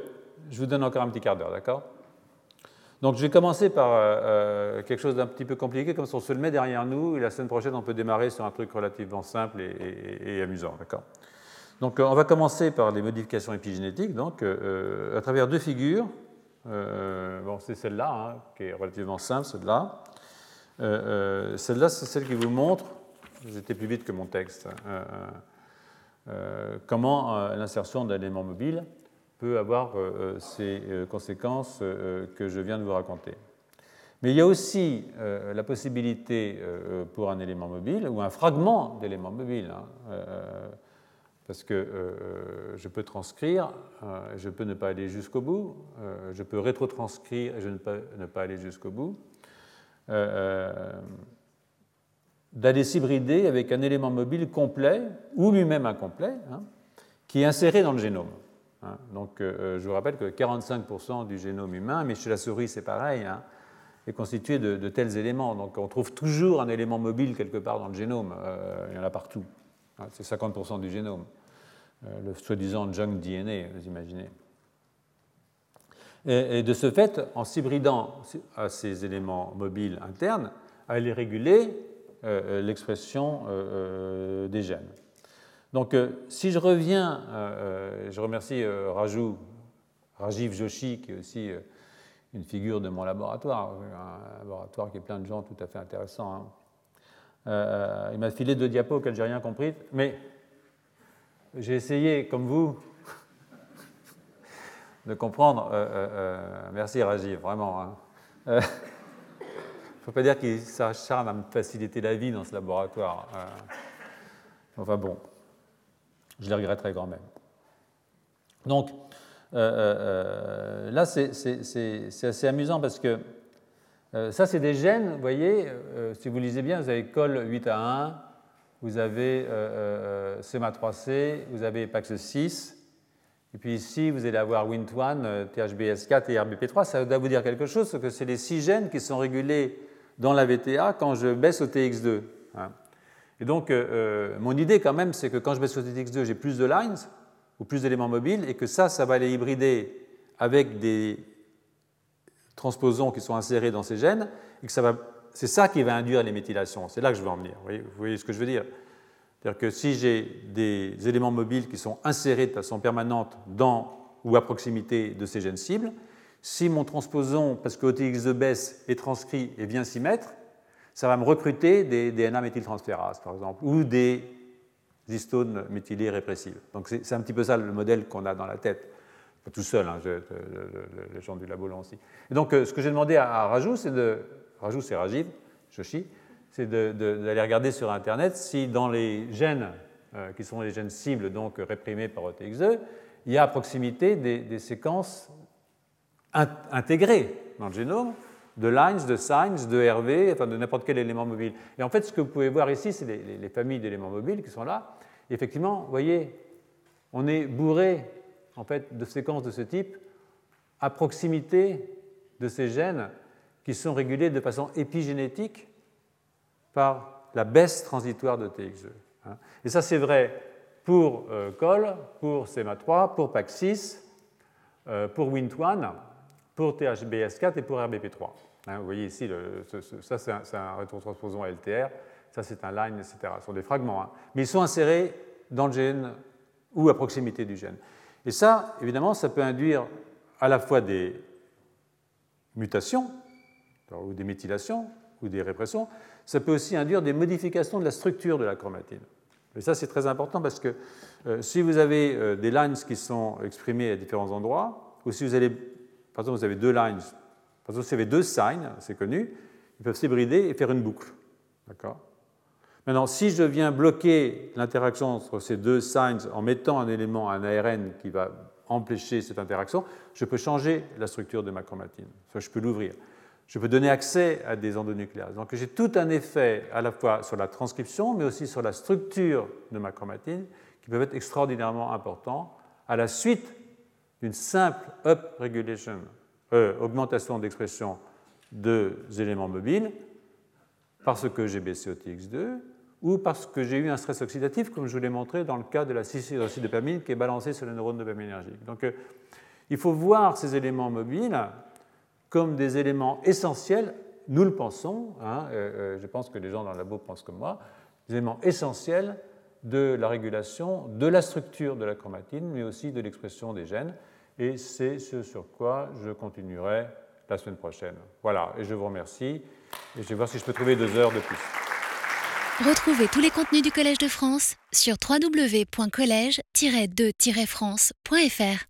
je vous donne encore un petit quart d'heure, d'accord? Donc, je vais commencer par euh, quelque chose d'un petit peu compliqué, comme ça on se le met derrière nous, et la semaine prochaine, on peut démarrer sur un truc relativement simple et, amusant, d'accord? Donc, on va commencer par les modifications épigénétiques, donc, à travers deux figures. bon, c'est celle-là, hein, qui est relativement simple, celle-là. Euh, euh, celle-là, c'est celle qui vous montre, j'étais plus vite que mon texte, euh, comment l'insertion d'éléments mobiles peut avoir ces conséquences que je viens de vous raconter. Mais il y a aussi la possibilité pour un élément mobile ou un fragment d'élément mobile, hein, parce que je peux transcrire, je peux ne pas aller jusqu'au bout, je peux rétrotranscrire et je ne peux ne pas aller jusqu'au bout. D'aller s'hybrider avec un élément mobile complet ou lui-même incomplet, hein, qui est inséré dans le génome. Hein. Donc, je vous rappelle que 45% du génome humain, mais chez la souris c'est pareil, hein, est constitué de, tels éléments. Donc on trouve toujours un élément mobile quelque part dans le génome. Euh, il y en a partout. C'est 50% du génome. Euh, le soi-disant junk DNA, vous imaginez. Et, de ce fait, en s'hybridant à ces éléments mobiles internes, à les réguler euh, l'expression des gènes. Donc, si je reviens, je remercie Rajiv Joshi, qui est aussi une figure de mon laboratoire, un laboratoire qui est plein de gens tout à fait intéressants. Hein. Euh, il m'a filé deux diapos auxquels j'ai rien compris, mais j'ai essayé, comme vous, de comprendre. Euh, euh, merci Rajiv, vraiment. Il hein. ne faut pas dire qu'il s'acharne à me faciliter la vie dans ce laboratoire. enfin bon, je les regretterai quand même. Donc, euh, euh, euh, là, c'est assez amusant parce que ça, c'est des gènes, vous voyez, si vous lisez bien, vous avez col 8 à 1, vous avez CMA3C, vous avez PAX6, et puis ici, vous allez avoir WINT1, THBS4 et RBP3. Ça doit vous dire quelque chose, que c'est les six gènes qui sont régulés dans la VTA quand je baisse au TX2. Hein. Et donc, mon idée quand même, c'est que quand je baisse au TX2, j'ai plus de lines, ou plus d'éléments mobiles, et que ça, ça va aller hybrider avec des transposons qui sont insérés dans ces gènes, et que ça va, c'est ça qui va induire les méthylations. C'est là que je veux en venir. Vous voyez, ce que je veux dire C'est-à-dire que si j'ai des éléments mobiles qui sont insérés de façon permanente dans ou à proximité de ces gènes cibles, si mon transposon, parce que OTX2 baisse, est transcrit et vient s'y mettre, ça va me recruter des DNA méthyltransférases, par exemple, ou des histones méthylées répressives. Donc c'est un petit peu ça le modèle qu'on a dans la tête. Pas tout seul, hein, les gens du labo l'ont aussi. Et donc euh, ce que j'ai demandé à, Rajou, c'est de. Rajou, c'est Rajiv, Joshi, c'est d'aller regarder sur Internet si dans les gènes euh, qui sont les gènes cibles, donc réprimés par OTX2, il y a à proximité des, séquences intégrées dans le génome de lines, de signs, de RV, enfin de n'importe quel élément mobile. Et en fait, ce que vous pouvez voir ici, c'est les, familles d'éléments mobiles qui sont là. Effectivement, vous voyez, on est bourré en fait, de séquences de ce type à proximité de ces gènes qui sont régulés de façon épigénétique par la baisse transitoire de TX2. Hein. Et ça, c'est vrai pour euh, COL, pour CMA3, pour PAC6, euh, pour WINT1, pour THBS4 et pour RBP3. Hein, vous voyez ici, ça c'est un, un LTR, ça c'est un line, etc. Ce sont des fragments, hein. mais ils sont insérés dans le gène ou à proximité du gène. Et ça, évidemment, ça peut induire à la fois des mutations, ou des méthylations, ou des répressions, ça peut aussi induire des modifications de la structure de la chromatine. Et ça, c'est très important parce que euh, si vous avez euh, des lines qui sont exprimées à différents endroits, ou si vous allez par exemple, vous avez deux lines, par exemple, si vous avez deux signs, c'est connu, ils peuvent s'hybrider et faire une boucle. D'accord? Maintenant, si je viens bloquer l'interaction entre ces deux signs en mettant un élément, un ARN qui va empêcher cette interaction, je peux changer la structure de ma chromatine. Soit je peux l'ouvrir. Je peux donner accès à des endonucléases. Donc j'ai tout un effet à la fois sur la transcription, mais aussi sur la structure de ma chromatine, qui peuvent être extraordinairement importants à la suite d'une simple up regulation, euh, augmentation d'expression de éléments mobiles, parce que j'ai baissé au TX2 ou parce que j'ai eu un stress oxydatif, comme je vous l'ai montré dans le cas de la 6-hydroxydopamine qui est balancée sur les neurones dopaminergiques. Donc, euh, il faut voir ces éléments mobiles comme des éléments essentiels, nous le pensons, hein, euh, je pense que les gens dans le labo pensent comme moi, des éléments essentiels de la régulation de la structure de la chromatine, mais aussi de l'expression des gènes et c'est ce sur quoi je continuerai la semaine prochaine. Voilà, et je vous remercie, et je vais voir si je peux trouver deux heures de plus. Retrouvez tous les contenus du Collège de France sur www.colège-2-france.fr.